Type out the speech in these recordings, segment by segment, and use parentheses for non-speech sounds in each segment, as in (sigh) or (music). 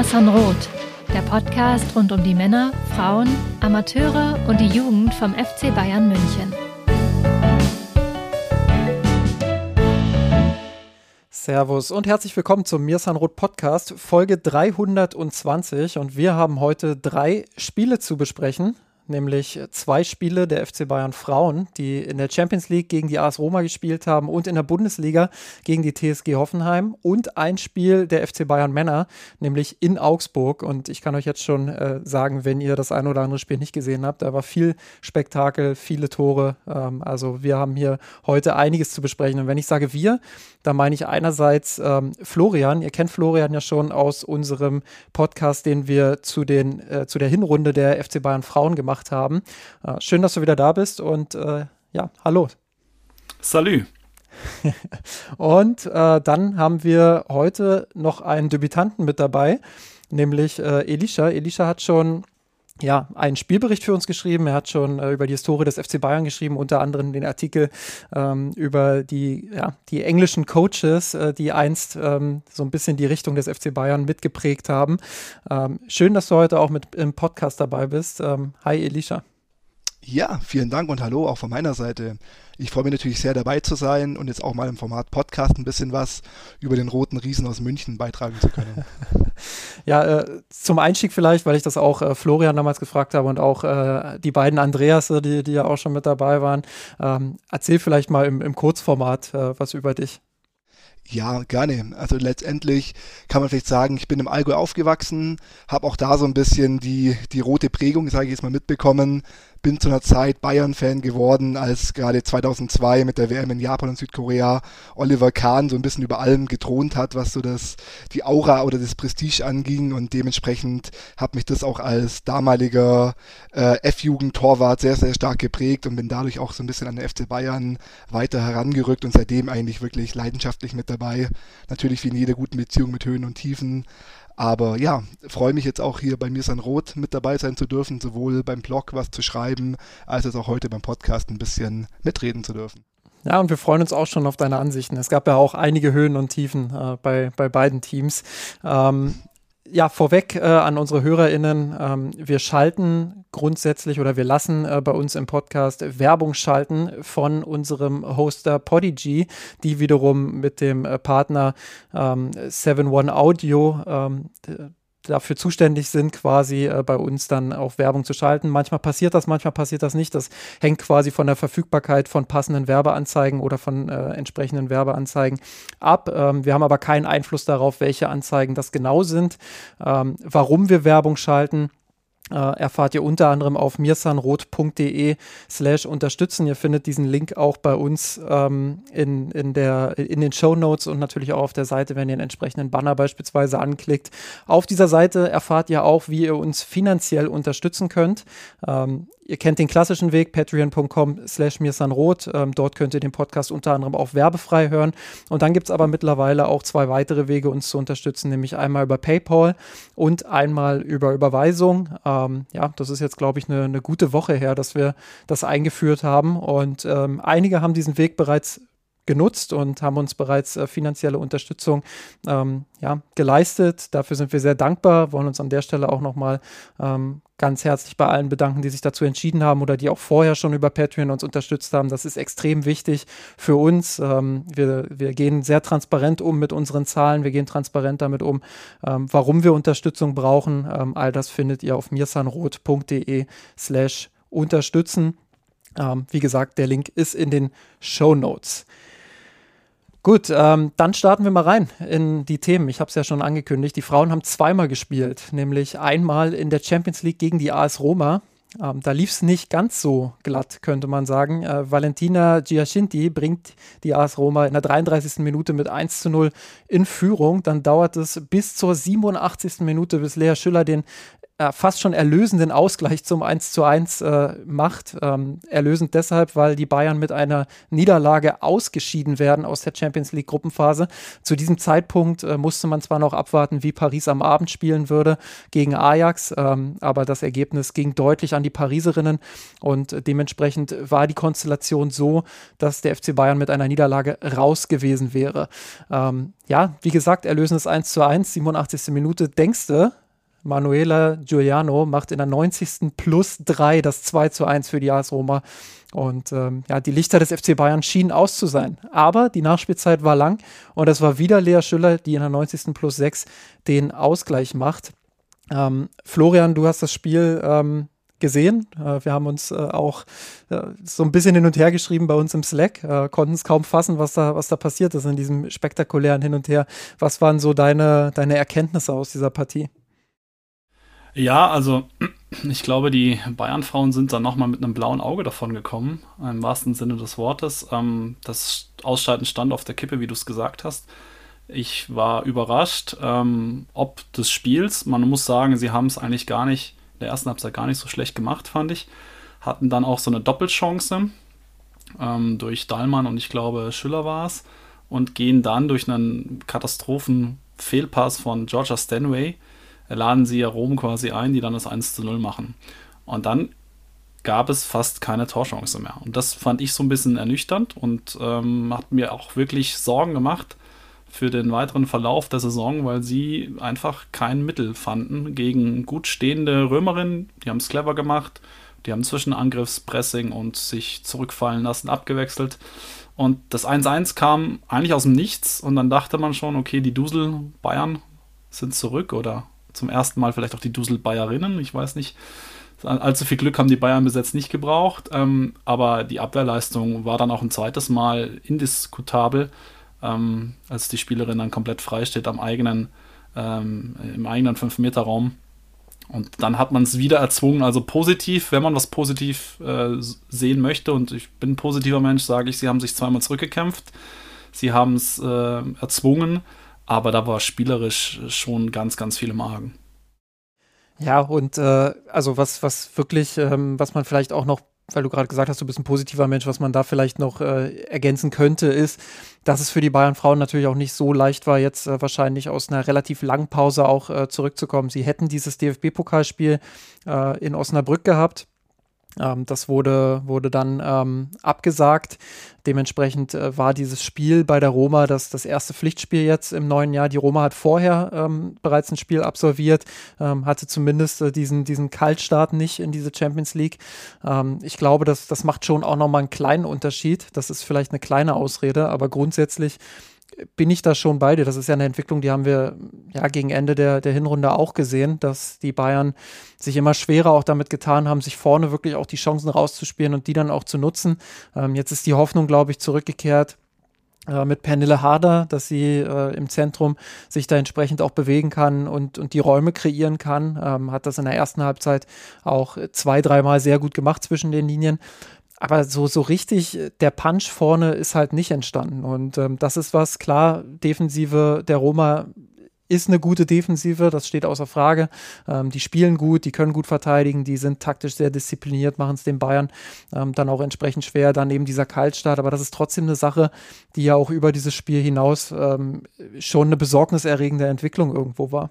Mir Roth, der Podcast rund um die Männer, Frauen, Amateure und die Jugend vom FC Bayern München. Servus und herzlich willkommen zum Mirsan Roth Podcast, Folge 320. Und wir haben heute drei Spiele zu besprechen nämlich zwei Spiele der FC Bayern Frauen, die in der Champions League gegen die AS Roma gespielt haben und in der Bundesliga gegen die TSG Hoffenheim und ein Spiel der FC Bayern Männer, nämlich in Augsburg. Und ich kann euch jetzt schon äh, sagen, wenn ihr das ein oder andere Spiel nicht gesehen habt, da war viel Spektakel, viele Tore. Ähm, also wir haben hier heute einiges zu besprechen. Und wenn ich sage wir, da meine ich einerseits ähm, Florian. Ihr kennt Florian ja schon aus unserem Podcast, den wir zu, den, äh, zu der Hinrunde der FC Bayern Frauen gemacht haben. Äh, schön, dass du wieder da bist und äh, ja, hallo. Salü. (laughs) und äh, dann haben wir heute noch einen Debütanten mit dabei, nämlich äh, Elisha. Elisha hat schon ja, einen Spielbericht für uns geschrieben. Er hat schon äh, über die Historie des FC Bayern geschrieben, unter anderem den Artikel ähm, über die, ja, die englischen Coaches, äh, die einst ähm, so ein bisschen die Richtung des FC Bayern mitgeprägt haben. Ähm, schön, dass du heute auch mit im Podcast dabei bist. Ähm, hi, Elisha. Ja, vielen Dank und hallo auch von meiner Seite. Ich freue mich natürlich sehr dabei zu sein und jetzt auch mal im Format Podcast ein bisschen was über den roten Riesen aus München beitragen zu können. (laughs) ja, äh, zum Einstieg vielleicht, weil ich das auch äh, Florian damals gefragt habe und auch äh, die beiden Andreas, die, die ja auch schon mit dabei waren. Ähm, erzähl vielleicht mal im, im Kurzformat äh, was über dich. Ja, gerne. Also letztendlich kann man vielleicht sagen, ich bin im Allgäu aufgewachsen, habe auch da so ein bisschen die, die rote Prägung, sage ich jetzt mal, mitbekommen bin zu einer Zeit Bayern-Fan geworden, als gerade 2002 mit der WM in Japan und Südkorea Oliver Kahn so ein bisschen über allem gethront hat, was so das, die Aura oder das Prestige anging und dementsprechend hat mich das auch als damaliger äh, F-Jugend-Torwart sehr, sehr stark geprägt und bin dadurch auch so ein bisschen an den FC Bayern weiter herangerückt und seitdem eigentlich wirklich leidenschaftlich mit dabei. Natürlich wie in jeder guten Beziehung mit Höhen und Tiefen, aber ja, freue mich jetzt auch hier bei mir San Rot mit dabei sein zu dürfen, sowohl beim Blog was zu schreiben, als auch heute beim Podcast ein bisschen mitreden zu dürfen. Ja, und wir freuen uns auch schon auf deine Ansichten. Es gab ja auch einige Höhen und Tiefen äh, bei, bei beiden Teams. Ähm, ja, vorweg äh, an unsere HörerInnen, ähm, wir schalten grundsätzlich oder wir lassen äh, bei uns im Podcast Werbung schalten von unserem Hoster Podigy, die wiederum mit dem äh, Partner ähm, 7-One Audio ähm, dafür zuständig sind, quasi äh, bei uns dann auch Werbung zu schalten. Manchmal passiert das, manchmal passiert das nicht. Das hängt quasi von der Verfügbarkeit von passenden Werbeanzeigen oder von äh, entsprechenden Werbeanzeigen ab. Ähm, wir haben aber keinen Einfluss darauf, welche Anzeigen das genau sind, ähm, warum wir Werbung schalten erfahrt ihr unter anderem auf mirsanrot.de slash unterstützen. Ihr findet diesen Link auch bei uns ähm, in, in, der, in den Show Notes und natürlich auch auf der Seite, wenn ihr einen entsprechenden Banner beispielsweise anklickt. Auf dieser Seite erfahrt ihr auch, wie ihr uns finanziell unterstützen könnt. Ähm, Ihr kennt den klassischen Weg, patreon.com slash mirsanrot. Ähm, dort könnt ihr den Podcast unter anderem auch werbefrei hören. Und dann gibt es aber mittlerweile auch zwei weitere Wege, uns zu unterstützen, nämlich einmal über PayPal und einmal über Überweisung. Ähm, ja, das ist jetzt, glaube ich, eine, eine gute Woche her, dass wir das eingeführt haben. Und ähm, einige haben diesen Weg bereits genutzt und haben uns bereits äh, finanzielle Unterstützung ähm, ja, geleistet. Dafür sind wir sehr dankbar, wollen uns an der Stelle auch nochmal ähm, ganz herzlich bei allen bedanken, die sich dazu entschieden haben oder die auch vorher schon über Patreon uns unterstützt haben. Das ist extrem wichtig für uns. Ähm, wir, wir gehen sehr transparent um mit unseren Zahlen. Wir gehen transparent damit um, ähm, warum wir Unterstützung brauchen. Ähm, all das findet ihr auf mirsanrot.de slash unterstützen. Ähm, wie gesagt, der Link ist in den Show Notes. Gut, ähm, dann starten wir mal rein in die Themen. Ich habe es ja schon angekündigt. Die Frauen haben zweimal gespielt, nämlich einmal in der Champions League gegen die AS Roma. Ähm, da lief es nicht ganz so glatt, könnte man sagen. Äh, Valentina Giacinti bringt die AS Roma in der 33. Minute mit 1 zu 0 in Führung. Dann dauert es bis zur 87. Minute, bis Lea Schüller den äh, fast schon erlösenden Ausgleich zum 1 zu 1 äh, macht. Ähm, erlösend deshalb, weil die Bayern mit einer Niederlage ausgeschieden werden aus der Champions League Gruppenphase. Zu diesem Zeitpunkt äh, musste man zwar noch abwarten, wie Paris am Abend spielen würde gegen Ajax, ähm, aber das Ergebnis ging deutlich an die Pariserinnen und dementsprechend war die Konstellation so, dass der FC Bayern mit einer Niederlage raus gewesen wäre. Ähm, ja, wie gesagt, erlösendes 1 zu 1, 87. Minute. Denkst du, Manuela Giuliano macht in der 90. plus 3 das 2 zu 1 für die AS Roma. Und ähm, ja, die Lichter des FC Bayern schienen aus zu sein. Aber die Nachspielzeit war lang und es war wieder Lea Schüller, die in der 90. plus 6 den Ausgleich macht. Ähm, Florian, du hast das Spiel ähm, gesehen. Äh, wir haben uns äh, auch äh, so ein bisschen hin und her geschrieben bei uns im Slack, äh, konnten es kaum fassen, was da, was da passiert ist in diesem spektakulären Hin und Her. Was waren so deine, deine Erkenntnisse aus dieser Partie? Ja, also (clears throat) ich glaube, die Bayern-Frauen sind dann nochmal mit einem blauen Auge davon gekommen, im wahrsten Sinne des Wortes. Ähm, das Ausscheiden stand auf der Kippe, wie du es gesagt hast. Ich war überrascht, ähm, ob des Spiels. Man muss sagen, sie haben es eigentlich gar nicht, in der ersten Halbzeit gar nicht so schlecht gemacht, fand ich. Hatten dann auch so eine Doppelchance ähm, durch Dahlmann und ich glaube Schüller war es und gehen dann durch einen Katastrophen-Fehlpass von Georgia Stanway laden sie ja Rom quasi ein, die dann das 1 zu 0 machen. Und dann gab es fast keine Torchance mehr. Und das fand ich so ein bisschen ernüchternd und ähm, hat mir auch wirklich Sorgen gemacht für den weiteren Verlauf der Saison, weil sie einfach kein Mittel fanden gegen gut stehende Römerinnen. Die haben es clever gemacht. Die haben zwischen Angriffspressing und sich zurückfallen lassen abgewechselt. Und das 1-1 kam eigentlich aus dem Nichts und dann dachte man schon, okay, die Dusel Bayern sind zurück oder zum ersten Mal vielleicht auch die Dusel Bayerinnen. Ich weiß nicht, allzu viel Glück haben die Bayern bis jetzt nicht gebraucht, ähm, aber die Abwehrleistung war dann auch ein zweites Mal indiskutabel, ähm, als die Spielerin dann komplett frei steht am eigenen, ähm, im eigenen 5-Meter-Raum. Und dann hat man es wieder erzwungen, also positiv, wenn man was positiv äh, sehen möchte, und ich bin ein positiver Mensch, sage ich, sie haben sich zweimal zurückgekämpft, sie haben es äh, erzwungen, aber da war spielerisch schon ganz, ganz viel im Argen. Ja, und äh, also was, was wirklich, ähm, was man vielleicht auch noch weil du gerade gesagt hast, du bist ein positiver Mensch, was man da vielleicht noch äh, ergänzen könnte, ist, dass es für die Bayern Frauen natürlich auch nicht so leicht war, jetzt äh, wahrscheinlich aus einer relativ langen Pause auch äh, zurückzukommen. Sie hätten dieses DFB-Pokalspiel äh, in Osnabrück gehabt. Ähm, das wurde, wurde dann ähm, abgesagt. Dementsprechend äh, war dieses Spiel bei der Roma das, das erste Pflichtspiel jetzt im neuen Jahr. Die Roma hat vorher ähm, bereits ein Spiel absolviert, ähm, hatte zumindest äh, diesen, diesen Kaltstart nicht in diese Champions League. Ähm, ich glaube, das, das macht schon auch nochmal einen kleinen Unterschied. Das ist vielleicht eine kleine Ausrede, aber grundsätzlich bin ich da schon bei dir. Das ist ja eine Entwicklung, die haben wir ja gegen Ende der, der Hinrunde auch gesehen, dass die Bayern sich immer schwerer auch damit getan haben, sich vorne wirklich auch die Chancen rauszuspielen und die dann auch zu nutzen. Ähm, jetzt ist die Hoffnung, glaube ich, zurückgekehrt äh, mit Pernille Harder, dass sie äh, im Zentrum sich da entsprechend auch bewegen kann und, und die Räume kreieren kann. Ähm, hat das in der ersten Halbzeit auch zwei, dreimal sehr gut gemacht zwischen den Linien. Aber so, so richtig, äh, der Punch vorne ist halt nicht entstanden. Und ähm, das ist was, klar, Defensive der Roma ist eine gute Defensive, das steht außer Frage. Ähm, die spielen gut, die können gut verteidigen, die sind taktisch sehr diszipliniert, machen es den Bayern ähm, dann auch entsprechend schwer. Dann eben dieser Kaltstart, aber das ist trotzdem eine Sache, die ja auch über dieses Spiel hinaus ähm, schon eine besorgniserregende Entwicklung irgendwo war.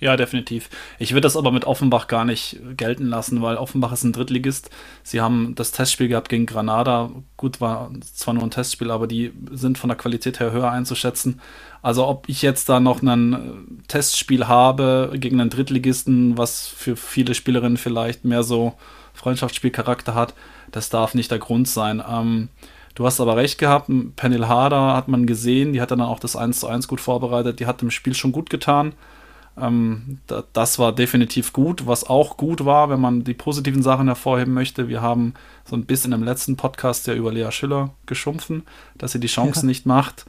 Ja, definitiv. Ich würde das aber mit Offenbach gar nicht gelten lassen, weil Offenbach ist ein Drittligist. Sie haben das Testspiel gehabt gegen Granada. Gut, war zwar nur ein Testspiel, aber die sind von der Qualität her höher einzuschätzen. Also ob ich jetzt da noch ein Testspiel habe gegen einen Drittligisten, was für viele Spielerinnen vielleicht mehr so Freundschaftsspielcharakter hat, das darf nicht der Grund sein. Ähm, du hast aber recht gehabt, Penel Harder hat man gesehen, die hat dann auch das 1 zu 1 gut vorbereitet, die hat im Spiel schon gut getan. Ähm, da, das war definitiv gut. Was auch gut war, wenn man die positiven Sachen hervorheben möchte, wir haben so ein bisschen im letzten Podcast ja über Lea Schiller geschumpfen, dass sie die Chancen ja. nicht macht.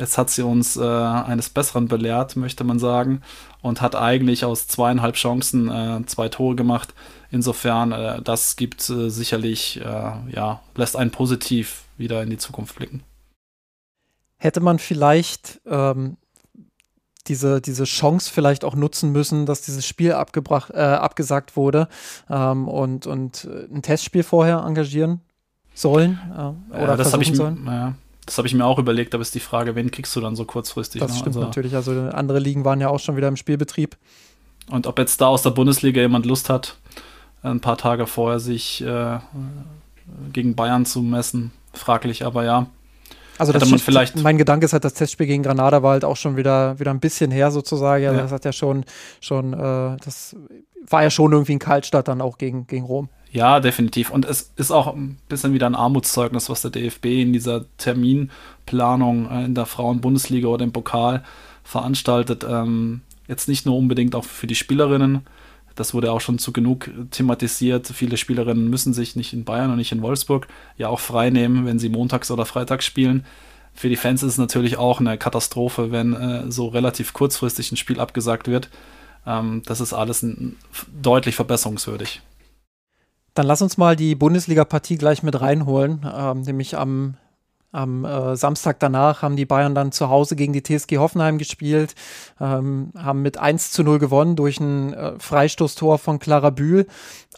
Jetzt hat sie uns äh, eines Besseren belehrt, möchte man sagen, und hat eigentlich aus zweieinhalb Chancen äh, zwei Tore gemacht. Insofern, äh, das gibt äh, sicherlich, äh, ja, lässt einen positiv wieder in die Zukunft blicken. Hätte man vielleicht ähm, diese, diese Chance vielleicht auch nutzen müssen, dass dieses Spiel abgebracht, äh, abgesagt wurde ähm, und, und äh, ein Testspiel vorher engagieren sollen äh, oder ja, das habe ich sollen. Ja. Das habe ich mir auch überlegt, aber ist die Frage, wen kriegst du dann so kurzfristig? Das noch? stimmt also, natürlich. Also andere Ligen waren ja auch schon wieder im Spielbetrieb. Und ob jetzt da aus der Bundesliga jemand Lust hat, ein paar Tage vorher sich äh, gegen Bayern zu messen, fraglich, aber ja. Also das man vielleicht mein Gedanke ist halt, das Testspiel gegen Granada war halt auch schon wieder, wieder ein bisschen her sozusagen. Also ja. Das hat ja schon, schon äh, das war ja schon irgendwie ein Kaltstart dann auch gegen, gegen Rom. Ja, definitiv. Und es ist auch ein bisschen wieder ein Armutszeugnis, was der DFB in dieser Terminplanung äh, in der Frauen-Bundesliga oder im Pokal veranstaltet. Ähm, jetzt nicht nur unbedingt auch für die Spielerinnen, das wurde auch schon zu genug thematisiert. Viele Spielerinnen müssen sich nicht in Bayern und nicht in Wolfsburg ja auch frei nehmen, wenn sie montags oder freitags spielen. Für die Fans ist es natürlich auch eine Katastrophe, wenn äh, so relativ kurzfristig ein Spiel abgesagt wird. Ähm, das ist alles ein, deutlich verbesserungswürdig. Dann lass uns mal die Bundesliga-Partie gleich mit reinholen, ähm, nämlich am am äh, Samstag danach haben die Bayern dann zu Hause gegen die TSG Hoffenheim gespielt, ähm, haben mit 1 zu 0 gewonnen durch ein äh, Freistoßtor von Clara Bühl.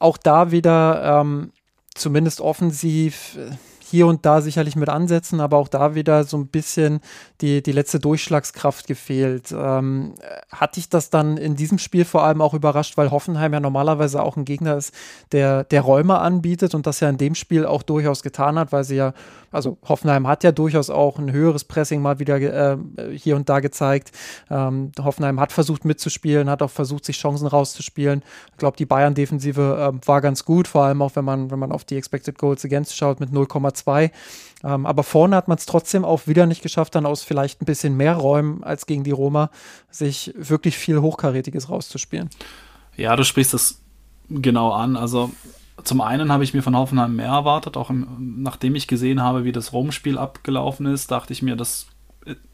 Auch da wieder ähm, zumindest offensiv. Äh, hier und da sicherlich mit Ansätzen, aber auch da wieder so ein bisschen die, die letzte Durchschlagskraft gefehlt. Ähm, hat dich das dann in diesem Spiel vor allem auch überrascht, weil Hoffenheim ja normalerweise auch ein Gegner ist, der, der Räume anbietet und das ja in dem Spiel auch durchaus getan hat, weil sie ja also Hoffenheim hat ja durchaus auch ein höheres Pressing mal wieder äh, hier und da gezeigt. Ähm, Hoffenheim hat versucht mitzuspielen, hat auch versucht, sich Chancen rauszuspielen. Ich glaube, die Bayern-Defensive äh, war ganz gut, vor allem auch wenn man, wenn man auf die Expected Goals Against schaut mit 0,2. Ähm, aber vorne hat man es trotzdem auch wieder nicht geschafft, dann aus vielleicht ein bisschen mehr Räumen als gegen die Roma, sich wirklich viel Hochkarätiges rauszuspielen. Ja, du sprichst es genau an. Also zum einen habe ich mir von Hoffenheim mehr erwartet, auch im, nachdem ich gesehen habe, wie das Rom-Spiel abgelaufen ist, dachte ich mir, das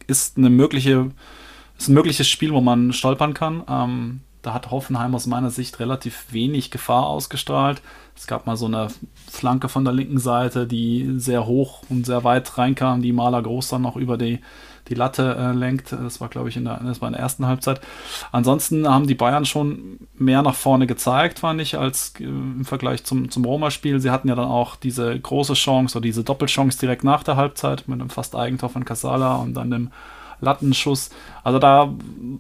ist eine mögliche, ist ein mögliches Spiel, wo man stolpern kann. Ähm, da hat Hoffenheim aus meiner Sicht relativ wenig Gefahr ausgestrahlt. Es gab mal so eine Flanke von der linken Seite, die sehr hoch und sehr weit reinkam, die Maler Groß dann noch über die die Latte äh, lenkt. Das war, glaube ich, in der, das war in der ersten Halbzeit. Ansonsten haben die Bayern schon mehr nach vorne gezeigt, fand ich, als äh, im Vergleich zum, zum Roma-Spiel. Sie hatten ja dann auch diese große Chance oder diese Doppelchance direkt nach der Halbzeit mit einem fast Eigentor von Casala und dann dem Lattenschuss. Also da,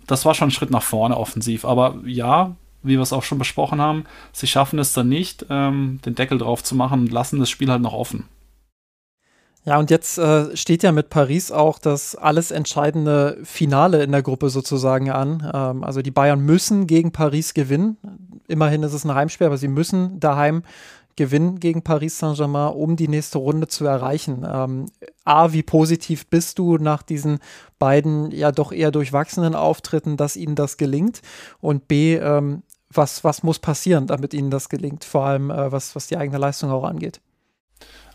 das war schon ein Schritt nach vorne offensiv. Aber ja, wie wir es auch schon besprochen haben, sie schaffen es dann nicht, ähm, den Deckel drauf zu machen und lassen das Spiel halt noch offen. Ja, und jetzt äh, steht ja mit Paris auch das alles entscheidende Finale in der Gruppe sozusagen an. Ähm, also die Bayern müssen gegen Paris gewinnen. Immerhin ist es ein Heimspiel, aber sie müssen daheim gewinnen gegen Paris Saint-Germain, um die nächste Runde zu erreichen. Ähm, A, wie positiv bist du nach diesen beiden ja doch eher durchwachsenen Auftritten, dass ihnen das gelingt? Und B, ähm, was, was muss passieren, damit ihnen das gelingt? Vor allem, äh, was, was die eigene Leistung auch angeht.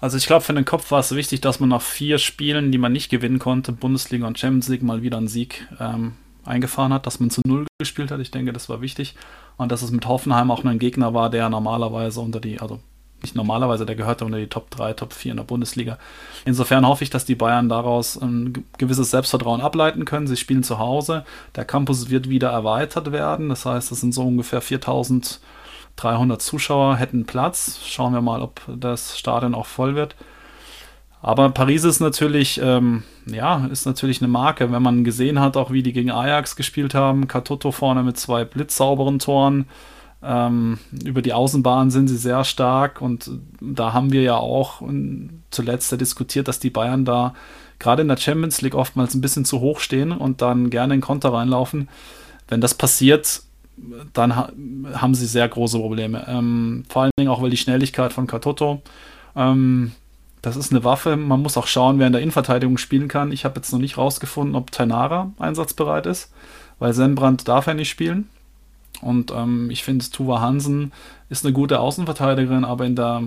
Also ich glaube, für den Kopf war es wichtig, dass man nach vier Spielen, die man nicht gewinnen konnte, Bundesliga und Champions League, mal wieder einen Sieg ähm, eingefahren hat, dass man zu Null gespielt hat. Ich denke, das war wichtig. Und dass es mit Hoffenheim auch ein Gegner war, der normalerweise unter die, also nicht normalerweise, der gehörte unter die Top 3, Top 4 in der Bundesliga. Insofern hoffe ich, dass die Bayern daraus ein gewisses Selbstvertrauen ableiten können. Sie spielen zu Hause. Der Campus wird wieder erweitert werden. Das heißt, es sind so ungefähr 4000 300 Zuschauer hätten Platz. Schauen wir mal, ob das Stadion auch voll wird. Aber Paris ist natürlich, ähm, ja, ist natürlich eine Marke. Wenn man gesehen hat, auch wie die gegen Ajax gespielt haben, Katoto vorne mit zwei blitzsauberen Toren. Ähm, über die Außenbahn sind sie sehr stark und da haben wir ja auch zuletzt diskutiert, dass die Bayern da gerade in der Champions League oftmals ein bisschen zu hoch stehen und dann gerne in Konter reinlaufen. Wenn das passiert, dann ha haben sie sehr große Probleme. Ähm, vor allen Dingen auch, weil die Schnelligkeit von Katoto, ähm, das ist eine Waffe. Man muss auch schauen, wer in der Innenverteidigung spielen kann. Ich habe jetzt noch nicht rausgefunden, ob Tainara einsatzbereit ist, weil Senbrand darf er nicht spielen. Und ähm, ich finde, Tuva Hansen ist eine gute Außenverteidigerin, aber in der,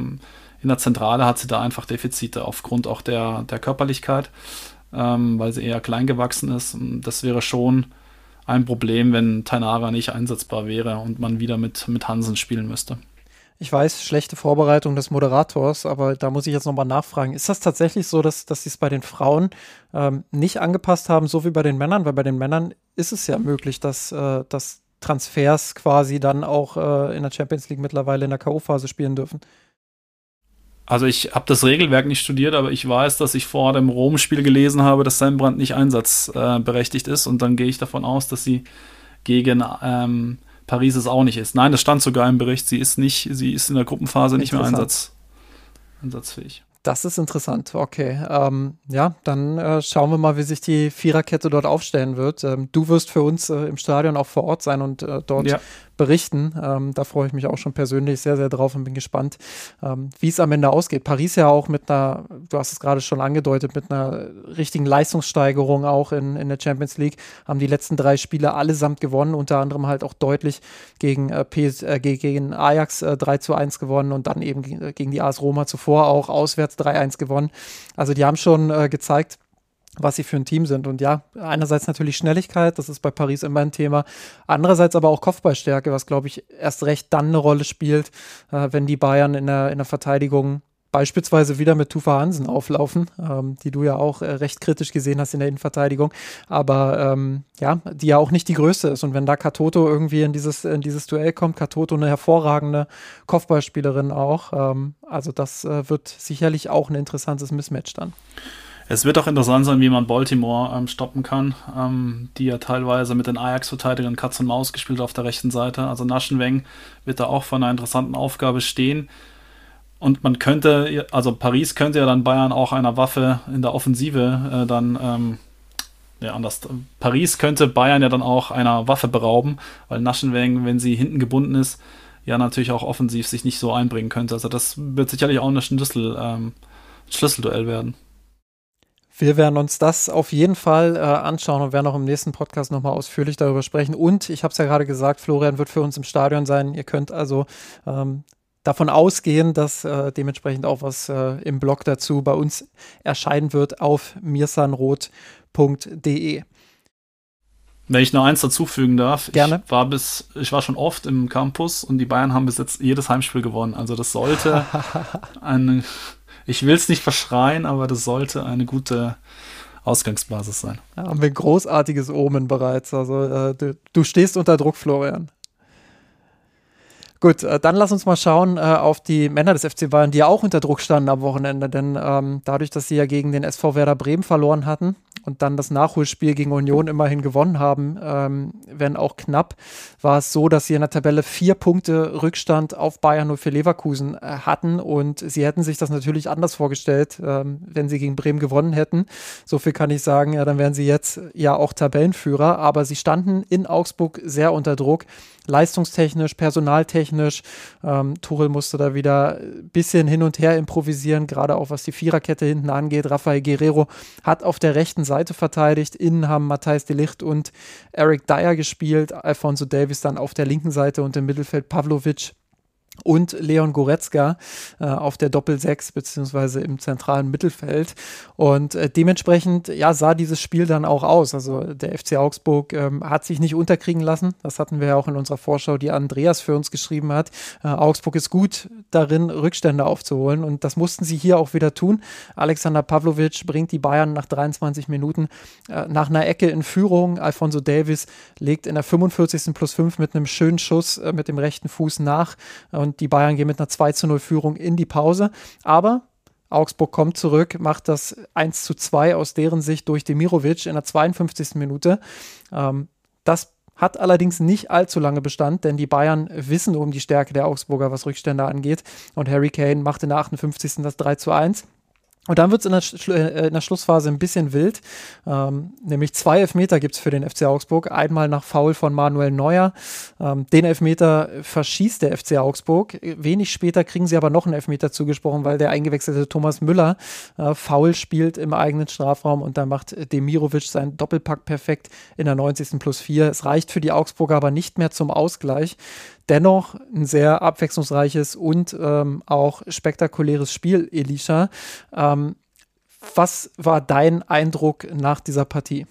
in der Zentrale hat sie da einfach Defizite aufgrund auch der, der Körperlichkeit, ähm, weil sie eher klein gewachsen ist. Das wäre schon ein Problem, wenn Tainara nicht einsetzbar wäre und man wieder mit, mit Hansen spielen müsste. Ich weiß, schlechte Vorbereitung des Moderators, aber da muss ich jetzt nochmal nachfragen. Ist das tatsächlich so, dass, dass sie es bei den Frauen ähm, nicht angepasst haben, so wie bei den Männern? Weil bei den Männern ist es ja möglich, dass, äh, dass Transfers quasi dann auch äh, in der Champions League mittlerweile in der K.O.-Phase spielen dürfen. Also ich habe das Regelwerk nicht studiert, aber ich weiß, dass ich vor dem Rom-Spiel gelesen habe, dass Sembrand nicht einsatzberechtigt äh, ist und dann gehe ich davon aus, dass sie gegen ähm, Paris es auch nicht ist. Nein, das stand sogar im Bericht, sie ist nicht, sie ist in der Gruppenphase nicht mehr einsatz, einsatzfähig. Das ist interessant. Okay. Ähm, ja, dann äh, schauen wir mal, wie sich die Viererkette dort aufstellen wird. Ähm, du wirst für uns äh, im Stadion auch vor Ort sein und äh, dort ja berichten. Ähm, da freue ich mich auch schon persönlich sehr, sehr drauf und bin gespannt, ähm, wie es am Ende ausgeht. Paris ja auch mit einer, du hast es gerade schon angedeutet, mit einer richtigen Leistungssteigerung auch in, in der Champions League, haben die letzten drei Spiele allesamt gewonnen, unter anderem halt auch deutlich gegen, äh, PS, äh, gegen Ajax äh, 3 zu 1 gewonnen und dann eben gegen die AS Roma zuvor auch auswärts 3-1 gewonnen. Also die haben schon äh, gezeigt, was sie für ein Team sind. Und ja, einerseits natürlich Schnelligkeit, das ist bei Paris immer ein Thema. Andererseits aber auch Kopfballstärke, was, glaube ich, erst recht dann eine Rolle spielt, äh, wenn die Bayern in der, in der Verteidigung beispielsweise wieder mit Tufa Hansen auflaufen, ähm, die du ja auch äh, recht kritisch gesehen hast in der Innenverteidigung, aber ähm, ja, die ja auch nicht die größte ist. Und wenn da Katoto irgendwie in dieses, in dieses Duell kommt, Katoto eine hervorragende Kopfballspielerin auch, ähm, also das äh, wird sicherlich auch ein interessantes Mismatch dann. Es wird auch interessant sein, wie man Baltimore ähm, stoppen kann, ähm, die ja teilweise mit den Ajax-Verteidigern Katz und Maus gespielt auf der rechten Seite. Also Naschenweng wird da auch vor einer interessanten Aufgabe stehen. Und man könnte, also Paris könnte ja dann Bayern auch einer Waffe in der Offensive äh, dann, ähm, ja, anders. Paris könnte Bayern ja dann auch einer Waffe berauben, weil Naschenweng, wenn sie hinten gebunden ist, ja natürlich auch offensiv sich nicht so einbringen könnte. Also das wird sicherlich auch ein Schlüssel, ähm, Schlüsselduell werden. Wir werden uns das auf jeden Fall äh, anschauen und werden auch im nächsten Podcast nochmal ausführlich darüber sprechen. Und ich habe es ja gerade gesagt, Florian wird für uns im Stadion sein. Ihr könnt also ähm, davon ausgehen, dass äh, dementsprechend auch was äh, im Blog dazu bei uns erscheinen wird auf mirsanrot.de. Wenn ich noch eins dazufügen darf, Gerne. ich war bis, ich war schon oft im Campus und die Bayern haben bis jetzt jedes Heimspiel gewonnen. Also das sollte (laughs) eine ich will es nicht verschreien, aber das sollte eine gute Ausgangsbasis sein. Ja, haben wir ein großartiges Omen bereits. Also äh, du, du, stehst unter Druck, Florian. Gut, äh, dann lass uns mal schauen äh, auf die Männer des FC Bayern, die ja auch unter Druck standen am Wochenende. Denn ähm, dadurch, dass sie ja gegen den SV Werder Bremen verloren hatten, und dann das Nachholspiel gegen Union immerhin gewonnen haben, ähm, wenn auch knapp, war es so, dass sie in der Tabelle vier Punkte Rückstand auf Bayern nur für Leverkusen äh, hatten. Und sie hätten sich das natürlich anders vorgestellt, ähm, wenn sie gegen Bremen gewonnen hätten. So viel kann ich sagen, ja, dann wären sie jetzt ja auch Tabellenführer, aber sie standen in Augsburg sehr unter Druck leistungstechnisch, personaltechnisch. Ähm, Tuchel musste da wieder ein bisschen hin und her improvisieren, gerade auch was die Viererkette hinten angeht. Rafael Guerrero hat auf der rechten Seite verteidigt. Innen haben Matthijs de Licht und Eric Dyer gespielt. Alfonso Davis dann auf der linken Seite und im Mittelfeld Pavlovic und Leon Goretzka äh, auf der Doppel-6 beziehungsweise im zentralen Mittelfeld. Und äh, dementsprechend ja, sah dieses Spiel dann auch aus. Also der FC Augsburg ähm, hat sich nicht unterkriegen lassen. Das hatten wir ja auch in unserer Vorschau, die Andreas für uns geschrieben hat. Äh, Augsburg ist gut darin, Rückstände aufzuholen und das mussten sie hier auch wieder tun. Alexander Pavlovic bringt die Bayern nach 23 Minuten äh, nach einer Ecke in Führung. Alfonso Davis legt in der 45. plus 5 mit einem schönen Schuss äh, mit dem rechten Fuß nach und die Bayern gehen mit einer 2 zu 0 Führung in die Pause. Aber Augsburg kommt zurück, macht das 1 zu 2 aus deren Sicht durch Demirovic in der 52. Minute. Ähm, das hat allerdings nicht allzu lange Bestand, denn die Bayern wissen um die Stärke der Augsburger, was Rückstände angeht. Und Harry Kane macht in der 58. das 3 zu 1. Und dann wird es in, der äh, in der Schlussphase ein bisschen wild. Ähm, nämlich zwei Elfmeter gibt es für den FC Augsburg. Einmal nach Foul von Manuel Neuer. Ähm, den Elfmeter verschießt der FC Augsburg. Wenig später kriegen sie aber noch einen Elfmeter zugesprochen, weil der eingewechselte Thomas Müller äh, Foul spielt im eigenen Strafraum und dann macht Demirovic seinen Doppelpack perfekt in der 90. plus 4. Es reicht für die Augsburger aber nicht mehr zum Ausgleich dennoch ein sehr abwechslungsreiches und ähm, auch spektakuläres Spiel, Elisha. Ähm, was war dein Eindruck nach dieser Partie?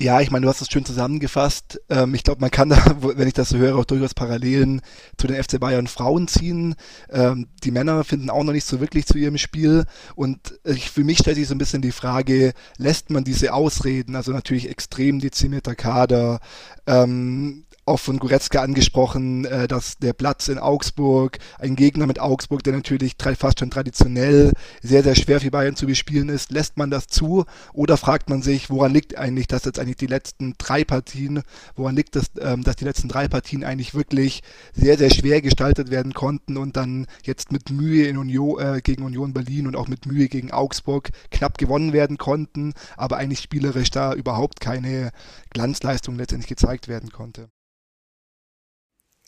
Ja, ich meine, du hast es schön zusammengefasst. Ähm, ich glaube, man kann da, wenn ich das so höre, auch durchaus Parallelen zu den FC Bayern Frauen ziehen. Ähm, die Männer finden auch noch nicht so wirklich zu ihrem Spiel. Und ich, für mich stellt sich so ein bisschen die Frage, lässt man diese Ausreden, also natürlich extrem dezimierter Kader, ähm, auch von Goretzka angesprochen, äh, dass der Platz in Augsburg, ein Gegner mit Augsburg, der natürlich fast schon traditionell sehr, sehr schwer für Bayern zu bespielen ist, lässt man das zu oder fragt man sich, woran liegt eigentlich, dass jetzt eigentlich die letzten drei Partien, woran liegt es, ähm, dass die letzten drei Partien eigentlich wirklich sehr, sehr schwer gestaltet werden konnten und dann jetzt mit Mühe in Union, äh, gegen Union Berlin und auch mit Mühe gegen Augsburg knapp gewonnen werden konnten, aber eigentlich spielerisch da überhaupt keine Glanzleistung letztendlich gezeigt werden konnte.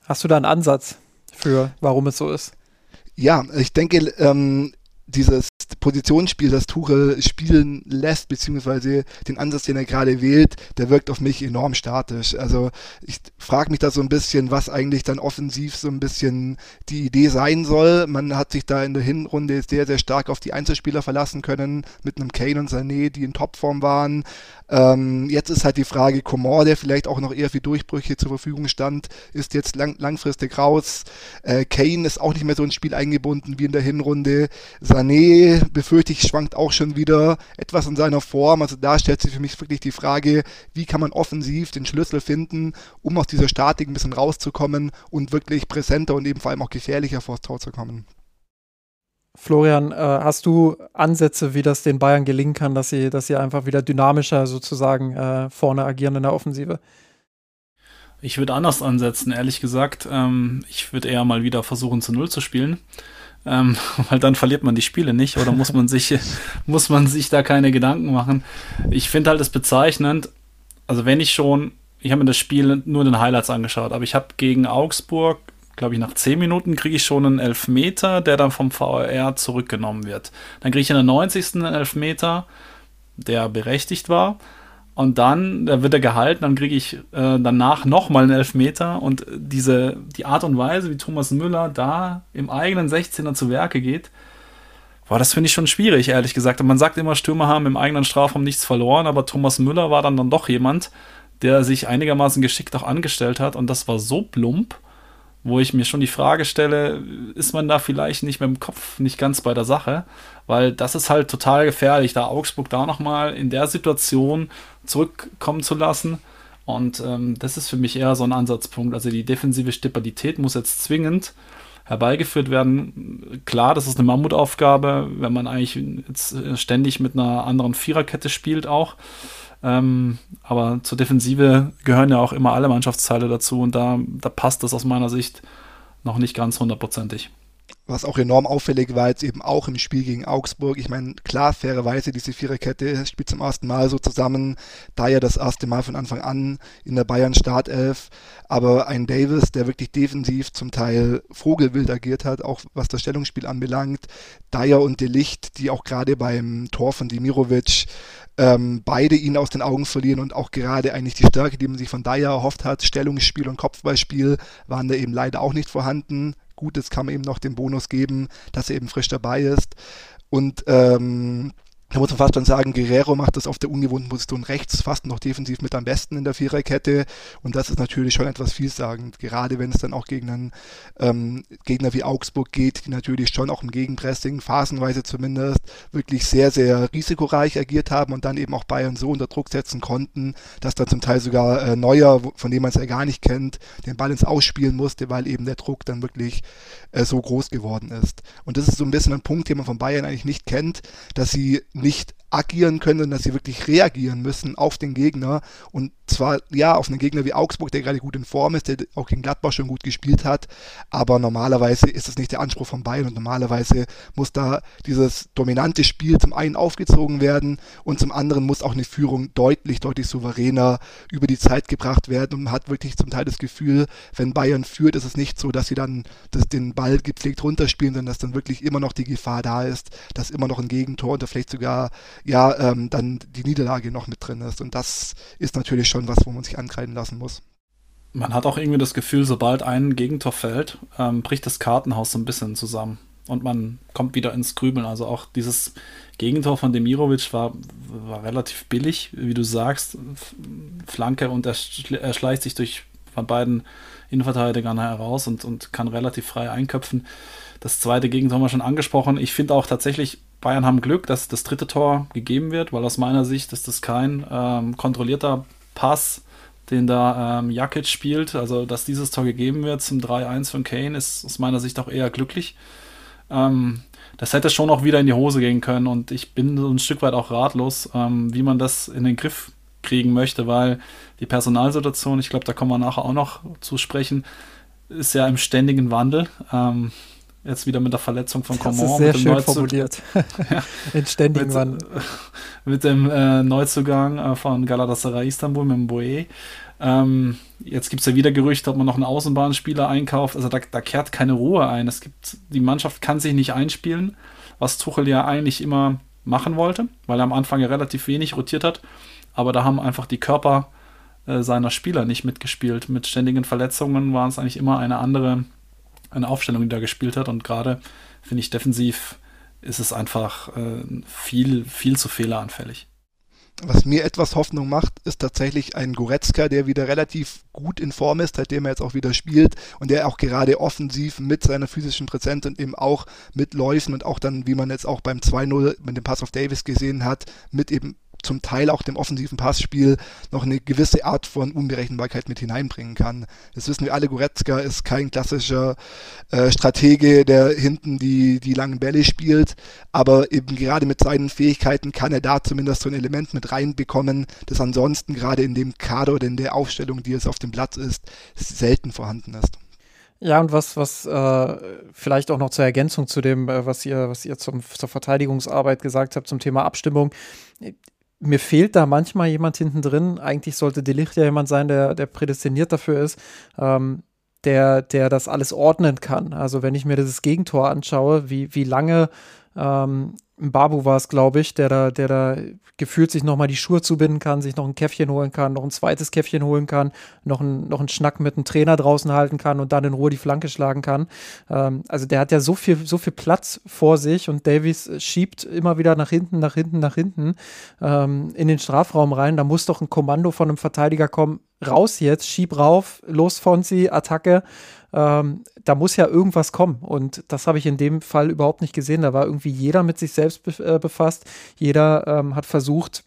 Hast du da einen Ansatz für, warum es so ist? Ja, ich denke, ähm, dieses Positionsspiel, das Tuchel spielen lässt, beziehungsweise den Ansatz, den er gerade wählt, der wirkt auf mich enorm statisch. Also ich frage mich da so ein bisschen, was eigentlich dann offensiv so ein bisschen die Idee sein soll. Man hat sich da in der Hinrunde sehr, sehr stark auf die Einzelspieler verlassen können, mit einem Kane und Sané, die in Topform waren. Ähm, jetzt ist halt die Frage, Comor, der vielleicht auch noch eher für Durchbrüche zur Verfügung stand, ist jetzt lang, langfristig raus. Äh, Kane ist auch nicht mehr so ins Spiel eingebunden wie in der Hinrunde. Sané, befürchte ich, schwankt auch schon wieder etwas in seiner Form. Also da stellt sich für mich wirklich die Frage, wie kann man offensiv den Schlüssel finden, um aus dieser Statik ein bisschen rauszukommen und wirklich präsenter und eben vor allem auch gefährlicher vors Tor zu kommen. Florian, äh, hast du Ansätze, wie das den Bayern gelingen kann, dass sie, dass sie einfach wieder dynamischer sozusagen äh, vorne agieren in der Offensive? Ich würde anders ansetzen, ehrlich gesagt. Ähm, ich würde eher mal wieder versuchen, zu Null zu spielen. Ähm, (laughs) weil dann verliert man die Spiele nicht oder muss man sich, (laughs) muss man sich da keine Gedanken machen. Ich finde halt es bezeichnend, also wenn ich schon, ich habe mir das Spiel nur in den Highlights angeschaut, aber ich habe gegen Augsburg glaube ich, nach 10 Minuten kriege ich schon einen Elfmeter, der dann vom VAR zurückgenommen wird. Dann kriege ich in der 90. einen Elfmeter, der berechtigt war. Und dann, da wird er gehalten, dann kriege ich äh, danach nochmal einen Elfmeter. Und diese, die Art und Weise, wie Thomas Müller da im eigenen 16er zu Werke geht, Boah, das finde ich schon schwierig, ehrlich gesagt. Und man sagt immer, Stürmer haben im eigenen Strafraum nichts verloren, aber Thomas Müller war dann, dann doch jemand, der sich einigermaßen geschickt auch angestellt hat. Und das war so plump, wo ich mir schon die Frage stelle, ist man da vielleicht nicht mit dem Kopf nicht ganz bei der Sache? Weil das ist halt total gefährlich, da Augsburg da nochmal in der Situation zurückkommen zu lassen. Und ähm, das ist für mich eher so ein Ansatzpunkt. Also die defensive Stabilität muss jetzt zwingend herbeigeführt werden. Klar, das ist eine Mammutaufgabe, wenn man eigentlich jetzt ständig mit einer anderen Viererkette spielt auch. Ähm, aber zur Defensive gehören ja auch immer alle Mannschaftsteile dazu und da, da passt das aus meiner Sicht noch nicht ganz hundertprozentig. Was auch enorm auffällig war jetzt eben auch im Spiel gegen Augsburg. Ich meine, klar, fairerweise, diese Viererkette spielt zum ersten Mal so zusammen. Da ja das erste Mal von Anfang an in der Bayern Startelf. Aber ein Davis, der wirklich defensiv zum Teil vogelwild agiert hat, auch was das Stellungsspiel anbelangt. Dyer und Delicht, die auch gerade beim Tor von Dimirovic ähm, beide ihn aus den Augen verlieren und auch gerade eigentlich die Stärke, die man sich von Dyer erhofft hat, Stellungsspiel und Kopfballspiel, waren da eben leider auch nicht vorhanden. Gut, es kann man eben noch den Bonus geben, dass er eben frisch dabei ist. Und ähm, da muss man fast schon sagen, Guerrero macht das auf der ungewohnten Position rechts fast noch defensiv mit am besten in der Viererkette. Und das ist natürlich schon etwas vielsagend, gerade wenn es dann auch gegen einen ähm, Gegner wie Augsburg geht, die natürlich schon auch im Gegenpressing, phasenweise zumindest, wirklich sehr, sehr risikoreich agiert haben und dann eben auch Bayern so unter Druck setzen konnten, dass dann zum Teil sogar äh, Neuer, von dem man es ja gar nicht kennt, den Ball ins Ausspielen musste, weil eben der Druck dann wirklich äh, so groß geworden ist. Und das ist so ein bisschen ein Punkt, den man von Bayern eigentlich nicht kennt, dass sie nicht agieren können, dass sie wirklich reagieren müssen auf den Gegner. Und zwar ja auf einen Gegner wie Augsburg, der gerade gut in Form ist, der auch gegen Gladbach schon gut gespielt hat, aber normalerweise ist das nicht der Anspruch von Bayern und normalerweise muss da dieses dominante Spiel zum einen aufgezogen werden und zum anderen muss auch eine Führung deutlich, deutlich souveräner über die Zeit gebracht werden und man hat wirklich zum Teil das Gefühl, wenn Bayern führt, ist es nicht so, dass sie dann das, den Ball gepflegt runterspielen, sondern dass dann wirklich immer noch die Gefahr da ist, dass immer noch ein Gegentor oder vielleicht sogar ja ähm, dann die Niederlage noch mit drin ist. Und das ist natürlich schon was, wo man sich ankreiden lassen muss. Man hat auch irgendwie das Gefühl, sobald ein Gegentor fällt, ähm, bricht das Kartenhaus so ein bisschen zusammen. und man kommt wieder ins Grübeln. Also auch dieses Gegentor von Demirovic war, war relativ billig, wie du sagst. Flanke und er, er schleicht sich durch von beiden Innenverteidigern heraus und, und kann relativ frei einköpfen. Das zweite Gegentor haben wir schon angesprochen. Ich finde auch tatsächlich, Bayern haben Glück, dass das dritte Tor gegeben wird, weil aus meiner Sicht ist das kein ähm, kontrollierter Pass, den da ähm, Jakic spielt. Also, dass dieses Tor gegeben wird zum 3-1 von Kane, ist aus meiner Sicht auch eher glücklich. Ähm, das hätte schon auch wieder in die Hose gehen können und ich bin so ein Stück weit auch ratlos, ähm, wie man das in den Griff kriegen möchte, weil die Personalsituation, ich glaube, da kommen wir nachher auch noch zu sprechen, ist ja im ständigen Wandel. Ähm, jetzt wieder mit der Verletzung von Coman. Das ist sehr schön formuliert. (laughs) ja, in ständigen mit, Wandel. Mit dem äh, Neuzugang äh, von Galatasaray Istanbul, mit dem Boe. Ähm, jetzt gibt es ja wieder Gerüchte, ob man noch einen Außenbahnspieler einkauft. Also da, da, kehrt keine Ruhe ein. Es gibt, die Mannschaft kann sich nicht einspielen, was Tuchel ja eigentlich immer machen wollte, weil er am Anfang ja relativ wenig rotiert hat. Aber da haben einfach die Körper äh, seiner Spieler nicht mitgespielt. Mit ständigen Verletzungen waren es eigentlich immer eine andere eine Aufstellung, die da gespielt hat. Und gerade finde ich defensiv ist es einfach äh, viel, viel zu fehleranfällig. Was mir etwas Hoffnung macht, ist tatsächlich ein Goretzka, der wieder relativ gut in Form ist, seitdem er jetzt auch wieder spielt und der auch gerade offensiv mit seiner physischen Präsenz und eben auch mit Läufen und auch dann, wie man jetzt auch beim 2-0 mit dem Pass auf Davis gesehen hat, mit eben zum Teil auch dem offensiven Passspiel noch eine gewisse Art von Unberechenbarkeit mit hineinbringen kann. Das wissen wir alle, Goretzka ist kein klassischer äh, Stratege, der hinten die, die langen Bälle spielt, aber eben gerade mit seinen Fähigkeiten kann er da zumindest so ein Element mit reinbekommen, das ansonsten gerade in dem Kader oder in der Aufstellung, die es auf dem Platz ist, selten vorhanden ist. Ja, und was, was äh, vielleicht auch noch zur Ergänzung zu dem, äh, was ihr, was ihr zum, zur Verteidigungsarbeit gesagt habt, zum Thema Abstimmung mir fehlt da manchmal jemand hinten drin. Eigentlich sollte Delicht ja jemand sein, der, der prädestiniert dafür ist, ähm, der, der das alles ordnen kann. Also wenn ich mir dieses Gegentor anschaue, wie, wie lange ähm, Babu war es, glaube ich, der da, der da gefühlt sich nochmal die Schuhe zubinden kann, sich noch ein Käffchen holen kann, noch ein zweites Käffchen holen kann, noch, ein, noch einen Schnack mit einem Trainer draußen halten kann und dann in Ruhe die Flanke schlagen kann. Ähm, also der hat ja so viel, so viel Platz vor sich und Davies schiebt immer wieder nach hinten, nach hinten, nach hinten ähm, in den Strafraum rein. Da muss doch ein Kommando von einem Verteidiger kommen. Raus jetzt, schieb rauf, los Fonzi, Attacke ähm, da muss ja irgendwas kommen. Und das habe ich in dem Fall überhaupt nicht gesehen. Da war irgendwie jeder mit sich selbst äh, befasst. Jeder ähm, hat versucht,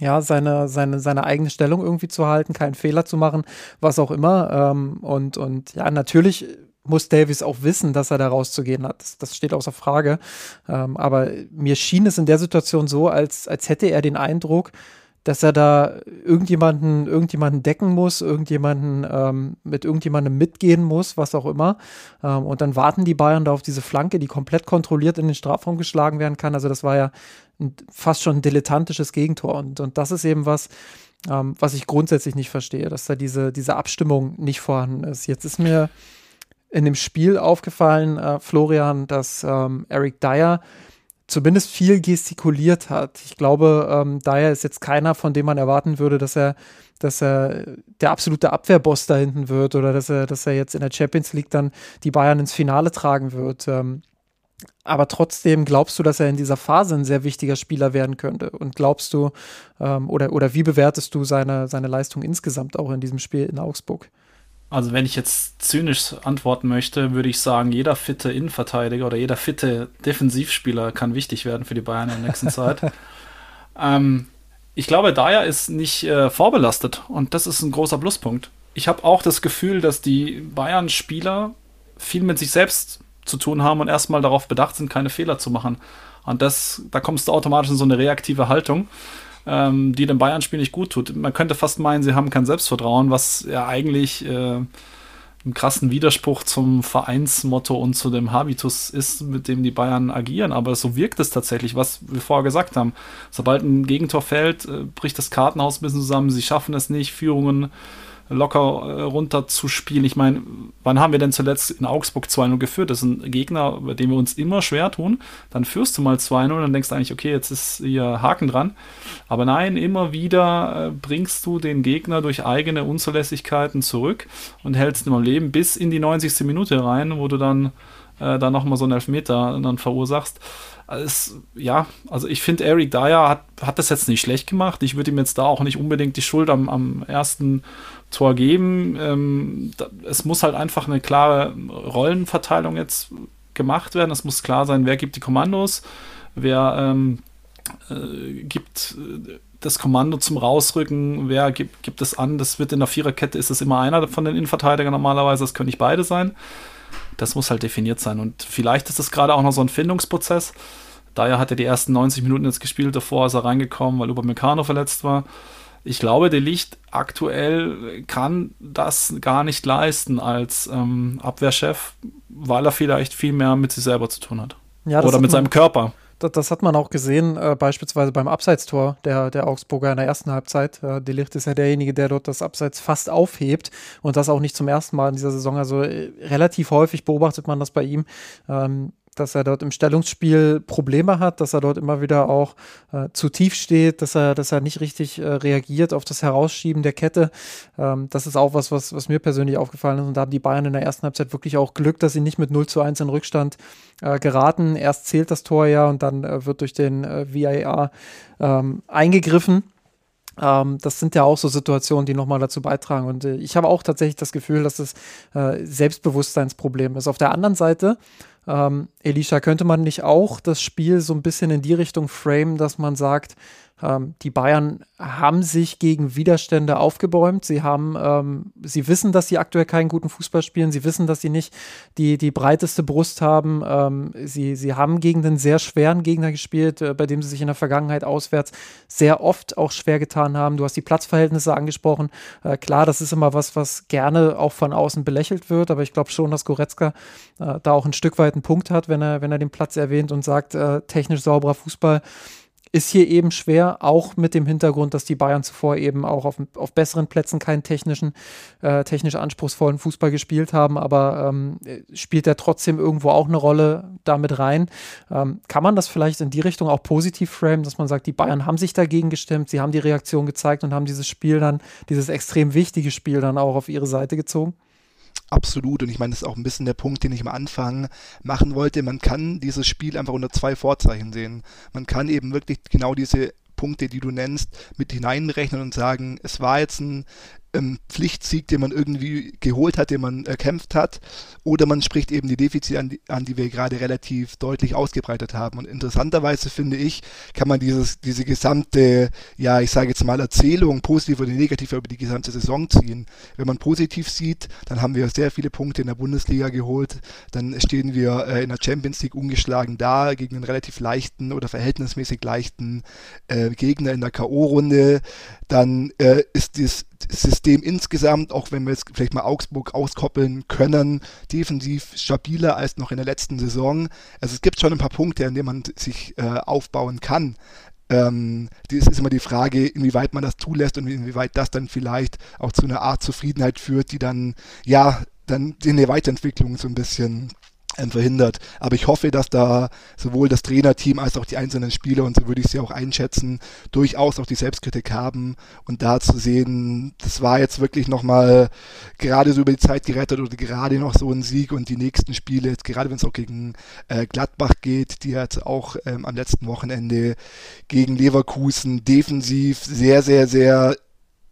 ja, seine, seine, seine eigene Stellung irgendwie zu halten, keinen Fehler zu machen, was auch immer. Ähm, und, und ja, natürlich muss Davis auch wissen, dass er da rauszugehen hat. Das, das steht außer Frage. Ähm, aber mir schien es in der Situation so, als, als hätte er den Eindruck, dass er da irgendjemanden, irgendjemanden decken muss, irgendjemanden ähm, mit irgendjemandem mitgehen muss, was auch immer. Ähm, und dann warten die Bayern da auf diese Flanke, die komplett kontrolliert in den Strafraum geschlagen werden kann. Also das war ja ein, fast schon ein dilettantisches Gegentor. Und, und das ist eben was, ähm, was ich grundsätzlich nicht verstehe, dass da diese, diese Abstimmung nicht vorhanden ist. Jetzt ist mir in dem Spiel aufgefallen, äh, Florian, dass ähm, Eric Dyer zumindest viel gestikuliert hat. Ich glaube, ähm, Dyer ist jetzt keiner, von dem man erwarten würde, dass er, dass er der absolute Abwehrboss da hinten wird oder dass er, dass er jetzt in der Champions League dann die Bayern ins Finale tragen wird. Ähm, aber trotzdem glaubst du, dass er in dieser Phase ein sehr wichtiger Spieler werden könnte? Und glaubst du, ähm, oder, oder wie bewertest du seine, seine Leistung insgesamt auch in diesem Spiel in Augsburg? Also wenn ich jetzt zynisch antworten möchte, würde ich sagen, jeder fitte Innenverteidiger oder jeder fitte Defensivspieler kann wichtig werden für die Bayern in der nächsten (laughs) Zeit. ähm, ich glaube, Dyer ist nicht äh, vorbelastet und das ist ein großer Pluspunkt. Ich habe auch das Gefühl, dass die Bayern-Spieler viel mit sich selbst zu tun haben und erstmal darauf bedacht sind, keine Fehler zu machen. Und das, da kommst du automatisch in so eine reaktive Haltung ähm, die dem Bayern-Spiel nicht gut tut. Man könnte fast meinen, sie haben kein Selbstvertrauen, was ja eigentlich äh, einen krassen Widerspruch zum Vereinsmotto und zu dem Habitus ist, mit dem die Bayern agieren. Aber so wirkt es tatsächlich, was wir vorher gesagt haben. Sobald ein Gegentor fällt, äh, bricht das Kartenhaus ein bisschen zusammen. Sie schaffen es nicht, Führungen locker äh, runter zu spielen. Ich meine, wann haben wir denn zuletzt in Augsburg 2-0 geführt? Das ist ein Gegner, bei dem wir uns immer schwer tun. Dann führst du mal 2-0 und dann denkst du eigentlich, okay, jetzt ist hier Haken dran. Aber nein, immer wieder äh, bringst du den Gegner durch eigene Unzulässigkeiten zurück und hältst ihn am Leben bis in die 90. Minute rein, wo du dann äh, da nochmal so einen Elfmeter dann verursachst. Es, ja, also ich finde, Eric Dyer hat, hat das jetzt nicht schlecht gemacht. Ich würde ihm jetzt da auch nicht unbedingt die Schuld am, am ersten Tor geben. Ähm, da, es muss halt einfach eine klare Rollenverteilung jetzt gemacht werden. Es muss klar sein, wer gibt die Kommandos, wer ähm, äh, gibt äh, das Kommando zum Rausrücken, wer gibt, gibt es an, das wird in der Viererkette, ist es immer einer von den Innenverteidigern normalerweise, das können nicht beide sein. Das muss halt definiert sein. Und vielleicht ist das gerade auch noch so ein Findungsprozess. Daher hat er die ersten 90 Minuten jetzt gespielt, davor ist er reingekommen, weil Upamecano verletzt war. Ich glaube, der Licht aktuell kann das gar nicht leisten als ähm, Abwehrchef, weil er vielleicht viel mehr mit sich selber zu tun hat. Ja, Oder mit seinem Körper das, hat man auch gesehen, äh, beispielsweise beim Abseitstor der, der Augsburger in der ersten Halbzeit. Äh, Delicht ist ja derjenige, der dort das Abseits fast aufhebt und das auch nicht zum ersten Mal in dieser Saison. Also äh, relativ häufig beobachtet man das bei ihm. Ähm, dass er dort im Stellungsspiel Probleme hat, dass er dort immer wieder auch äh, zu tief steht, dass er, dass er nicht richtig äh, reagiert auf das Herausschieben der Kette. Ähm, das ist auch was, was, was mir persönlich aufgefallen ist. Und da haben die Bayern in der ersten Halbzeit wirklich auch Glück, dass sie nicht mit 0 zu 1 in Rückstand äh, geraten. Erst zählt das Tor ja und dann äh, wird durch den äh, VAR ähm, eingegriffen. Ähm, das sind ja auch so Situationen, die nochmal dazu beitragen. Und äh, ich habe auch tatsächlich das Gefühl, dass es äh, Selbstbewusstseinsproblem ist. Auf der anderen Seite ähm, Elisha, könnte man nicht auch das Spiel so ein bisschen in die Richtung frame, dass man sagt, ähm, die Bayern haben sich gegen Widerstände aufgebäumt. Sie haben, ähm, sie wissen, dass sie aktuell keinen guten Fußball spielen. Sie wissen, dass sie nicht die, die breiteste Brust haben. Ähm, sie, sie haben gegen den sehr schweren Gegner gespielt, äh, bei dem sie sich in der Vergangenheit auswärts sehr oft auch schwer getan haben. Du hast die Platzverhältnisse angesprochen. Äh, klar, das ist immer was, was gerne auch von außen belächelt wird, aber ich glaube schon, dass Goretzka äh, da auch ein Stück weit einen Punkt hat, wenn er, wenn er den Platz erwähnt und sagt, äh, technisch sauberer Fußball ist hier eben schwer, auch mit dem Hintergrund, dass die Bayern zuvor eben auch auf, auf besseren Plätzen keinen technischen, äh, technisch anspruchsvollen Fußball gespielt haben, aber ähm, spielt er trotzdem irgendwo auch eine Rolle damit rein. Ähm, kann man das vielleicht in die Richtung auch positiv framen, dass man sagt, die Bayern haben sich dagegen gestimmt, sie haben die Reaktion gezeigt und haben dieses Spiel dann, dieses extrem wichtige Spiel dann auch auf ihre Seite gezogen? Absolut. Und ich meine, das ist auch ein bisschen der Punkt, den ich am Anfang machen wollte. Man kann dieses Spiel einfach unter zwei Vorzeichen sehen. Man kann eben wirklich genau diese Punkte, die du nennst, mit hineinrechnen und sagen, es war jetzt ein ähm, Pflichtsieg, den man irgendwie geholt hat, den man erkämpft hat, oder man spricht eben die Defizite an, die, an, die wir gerade relativ deutlich ausgebreitet haben. Und interessanterweise finde ich, kann man dieses, diese gesamte, ja, ich sage jetzt mal Erzählung, positiv oder negativ über die gesamte Saison ziehen. Wenn man positiv sieht, dann haben wir sehr viele Punkte in der Bundesliga geholt, dann stehen wir äh, in der Champions League ungeschlagen da gegen einen relativ leichten oder verhältnismäßig leichten äh, Gegner in der K.O.-Runde. Dann äh, ist das System insgesamt, auch wenn wir jetzt vielleicht mal Augsburg auskoppeln können, defensiv stabiler als noch in der letzten Saison. Also es gibt schon ein paar Punkte, an denen man sich äh, aufbauen kann. Ähm, das ist immer die Frage, inwieweit man das zulässt und inwieweit das dann vielleicht auch zu einer Art Zufriedenheit führt, die dann, ja, dann in der Weiterentwicklung so ein bisschen verhindert. Aber ich hoffe, dass da sowohl das Trainerteam als auch die einzelnen Spieler, und so würde ich sie auch einschätzen, durchaus auch die Selbstkritik haben und da zu sehen, das war jetzt wirklich nochmal gerade so über die Zeit gerettet oder gerade noch so ein Sieg und die nächsten Spiele, gerade wenn es auch gegen äh, Gladbach geht, die jetzt auch ähm, am letzten Wochenende gegen Leverkusen defensiv sehr, sehr, sehr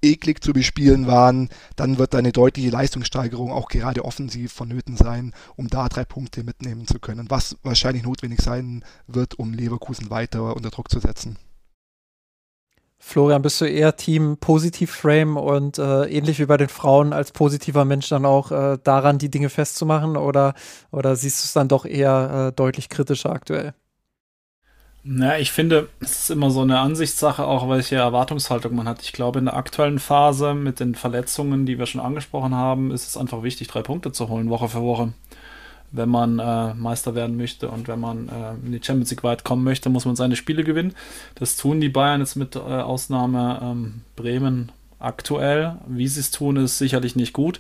eklig zu bespielen waren, dann wird eine deutliche Leistungssteigerung auch gerade offensiv vonnöten sein, um da drei Punkte mitnehmen zu können, was wahrscheinlich notwendig sein wird, um Leverkusen weiter unter Druck zu setzen. Florian, bist du eher Team Positiv Frame und äh, ähnlich wie bei den Frauen als positiver Mensch dann auch äh, daran die Dinge festzumachen oder, oder siehst du es dann doch eher äh, deutlich kritischer aktuell? Na, ich finde, es ist immer so eine Ansichtssache, auch welche Erwartungshaltung man hat. Ich glaube, in der aktuellen Phase mit den Verletzungen, die wir schon angesprochen haben, ist es einfach wichtig, drei Punkte zu holen, Woche für Woche. Wenn man äh, Meister werden möchte und wenn man äh, in die Champions League weit kommen möchte, muss man seine Spiele gewinnen. Das tun die Bayern jetzt mit äh, Ausnahme ähm, Bremen aktuell. Wie sie es tun, ist sicherlich nicht gut.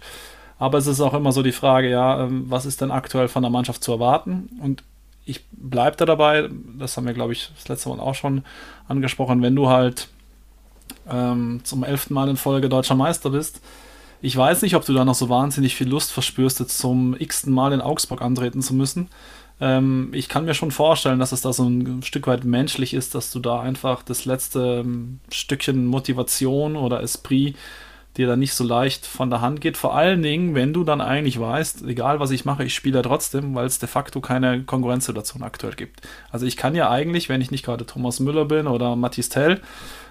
Aber es ist auch immer so die Frage, ja, ähm, was ist denn aktuell von der Mannschaft zu erwarten? Und ich bleibe da dabei, das haben wir, glaube ich, das letzte Mal auch schon angesprochen, wenn du halt ähm, zum elften Mal in Folge deutscher Meister bist, Ich weiß nicht, ob du da noch so wahnsinnig viel Lust verspürst, jetzt zum x-ten Mal in Augsburg antreten zu müssen. Ähm, ich kann mir schon vorstellen, dass es da so ein Stück weit menschlich ist, dass du da einfach das letzte ähm, Stückchen Motivation oder Esprit dir dann nicht so leicht von der Hand geht. Vor allen Dingen, wenn du dann eigentlich weißt, egal was ich mache, ich spiele ja trotzdem, weil es de facto keine Konkurrenzsituation aktuell gibt. Also ich kann ja eigentlich, wenn ich nicht gerade Thomas Müller bin oder Mathis Tell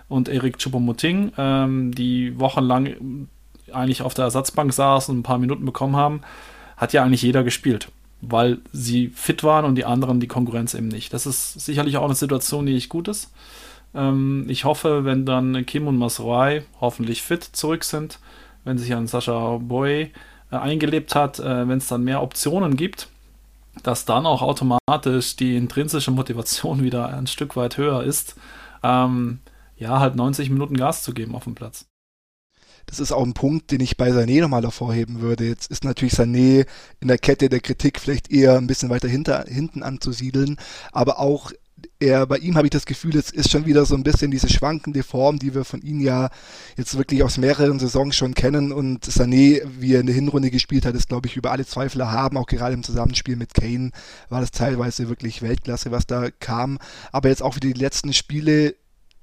und Erik Choupo-Moting, ähm, die wochenlang eigentlich auf der Ersatzbank saßen und ein paar Minuten bekommen haben, hat ja eigentlich jeder gespielt, weil sie fit waren und die anderen die Konkurrenz eben nicht. Das ist sicherlich auch eine Situation, die nicht gut ist. Ähm, ich hoffe, wenn dann Kim und Masroi hoffentlich fit zurück sind, wenn sich an Sascha Boy äh, eingelebt hat, äh, wenn es dann mehr Optionen gibt, dass dann auch automatisch die intrinsische Motivation (laughs) wieder ein Stück weit höher ist, ähm, ja, halt 90 Minuten Gas zu geben auf dem Platz. Das ist auch ein Punkt, den ich bei Sané nochmal hervorheben würde. Jetzt ist natürlich Sané in der Kette der Kritik vielleicht eher ein bisschen weiter hinter, hinten anzusiedeln, aber auch er, bei ihm habe ich das Gefühl, es ist schon wieder so ein bisschen diese schwankende Form, die wir von ihm ja jetzt wirklich aus mehreren Saisons schon kennen. Und Sané, wie er in der Hinrunde gespielt hat, ist, glaube ich, über alle Zweifel haben. Auch gerade im Zusammenspiel mit Kane war das teilweise wirklich Weltklasse, was da kam. Aber jetzt auch wieder die letzten Spiele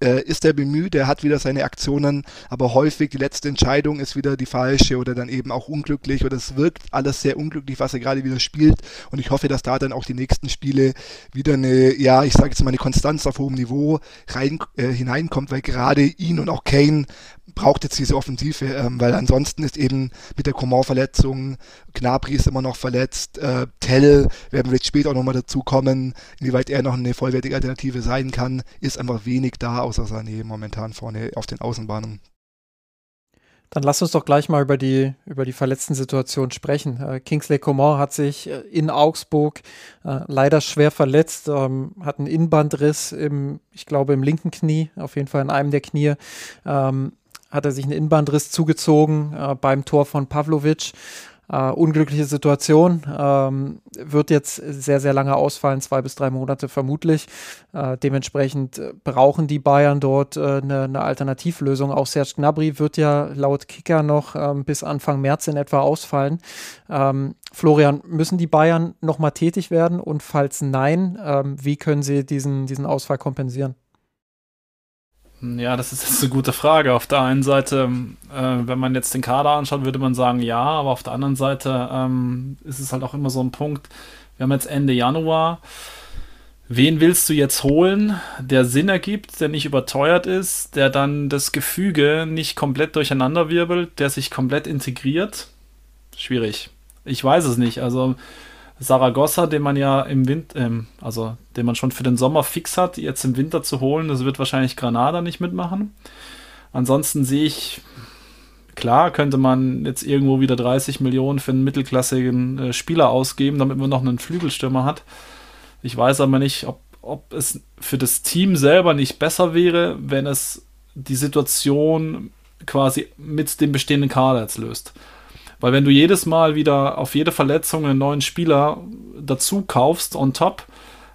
äh, ist er bemüht, er hat wieder seine Aktionen, aber häufig die letzte Entscheidung ist wieder die falsche oder dann eben auch unglücklich oder es wirkt alles sehr unglücklich, was er gerade wieder spielt und ich hoffe, dass da dann auch die nächsten Spiele wieder eine, ja, ich sage jetzt mal eine Konstanz auf hohem Niveau rein, äh, hineinkommt, weil gerade ihn und auch Kane braucht jetzt diese Offensive, ähm, weil ansonsten ist eben mit der Coman-Verletzung, Gnabry ist immer noch verletzt, äh, Tell werden wir jetzt später auch nochmal dazu kommen, inwieweit er noch eine vollwertige Alternative sein kann, ist einfach wenig da, außer Sané momentan vorne auf den Außenbahnen. Dann lass uns doch gleich mal über die, über die verletzten Situation sprechen. Äh, Kingsley Coman hat sich äh, in Augsburg äh, leider schwer verletzt, ähm, hat einen Innenbandriss im, ich glaube, im linken Knie, auf jeden Fall in einem der Knie. Ähm, hat er sich einen Innenbandriss zugezogen äh, beim Tor von Pavlovic. Uh, unglückliche Situation. Ähm, wird jetzt sehr, sehr lange ausfallen, zwei bis drei Monate vermutlich. Äh, dementsprechend äh, brauchen die Bayern dort äh, eine, eine, Alternativlösung. Auch Serge Gnabry wird ja laut Kicker noch ähm, bis Anfang März in etwa ausfallen. Ähm, Florian, müssen die Bayern nochmal tätig werden? Und falls nein, ähm, wie können sie diesen, diesen Ausfall kompensieren? Ja, das ist jetzt eine gute Frage. Auf der einen Seite, äh, wenn man jetzt den Kader anschaut, würde man sagen ja, aber auf der anderen Seite ähm, ist es halt auch immer so ein Punkt. Wir haben jetzt Ende Januar. Wen willst du jetzt holen, der Sinn ergibt, der nicht überteuert ist, der dann das Gefüge nicht komplett durcheinanderwirbelt, der sich komplett integriert? Schwierig. Ich weiß es nicht. Also Saragossa, den man ja im Winter, ähm, also den man schon für den Sommer fix hat, jetzt im Winter zu holen, das wird wahrscheinlich Granada nicht mitmachen. Ansonsten sehe ich, klar, könnte man jetzt irgendwo wieder 30 Millionen für einen mittelklassigen äh, Spieler ausgeben, damit man noch einen Flügelstürmer hat. Ich weiß aber nicht, ob, ob es für das Team selber nicht besser wäre, wenn es die Situation quasi mit dem bestehenden Kader jetzt löst. Weil wenn du jedes Mal wieder auf jede Verletzung einen neuen Spieler dazu kaufst on top,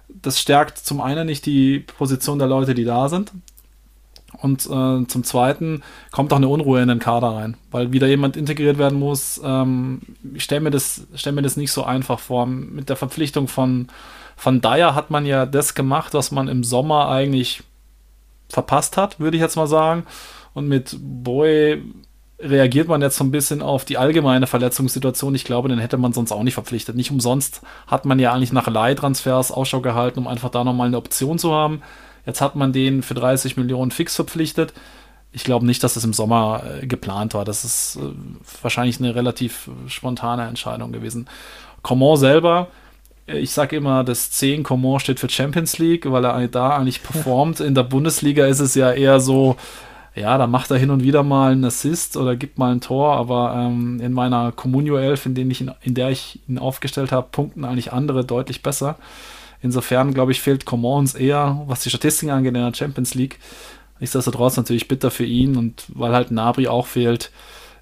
das stärkt zum einen nicht die Position der Leute, die da sind. Und äh, zum Zweiten kommt auch eine Unruhe in den Kader rein, weil wieder jemand integriert werden muss. Ähm, ich stelle mir, das, stell mir das nicht so einfach vor. Mit der Verpflichtung von, von Dyer hat man ja das gemacht, was man im Sommer eigentlich verpasst hat, würde ich jetzt mal sagen. Und mit Boy reagiert man jetzt so ein bisschen auf die allgemeine Verletzungssituation. Ich glaube, den hätte man sonst auch nicht verpflichtet. Nicht umsonst hat man ja eigentlich nach Leihtransfers Ausschau gehalten, um einfach da nochmal eine Option zu haben. Jetzt hat man den für 30 Millionen fix verpflichtet. Ich glaube nicht, dass das im Sommer äh, geplant war. Das ist äh, wahrscheinlich eine relativ spontane Entscheidung gewesen. Coman selber, äh, ich sage immer, das 10 Coman steht für Champions League, weil er da eigentlich performt. In der Bundesliga ist es ja eher so, ja, da macht er hin und wieder mal einen Assist oder gibt mal ein Tor, aber ähm, in meiner Communio 11, in, ich ihn, in der ich ihn aufgestellt habe, punkten eigentlich andere deutlich besser. Insofern, glaube ich, fehlt Commons eher, was die Statistiken angeht, in der Champions League. Nichtsdestotrotz natürlich bitter für ihn und weil halt Nabri auch fehlt,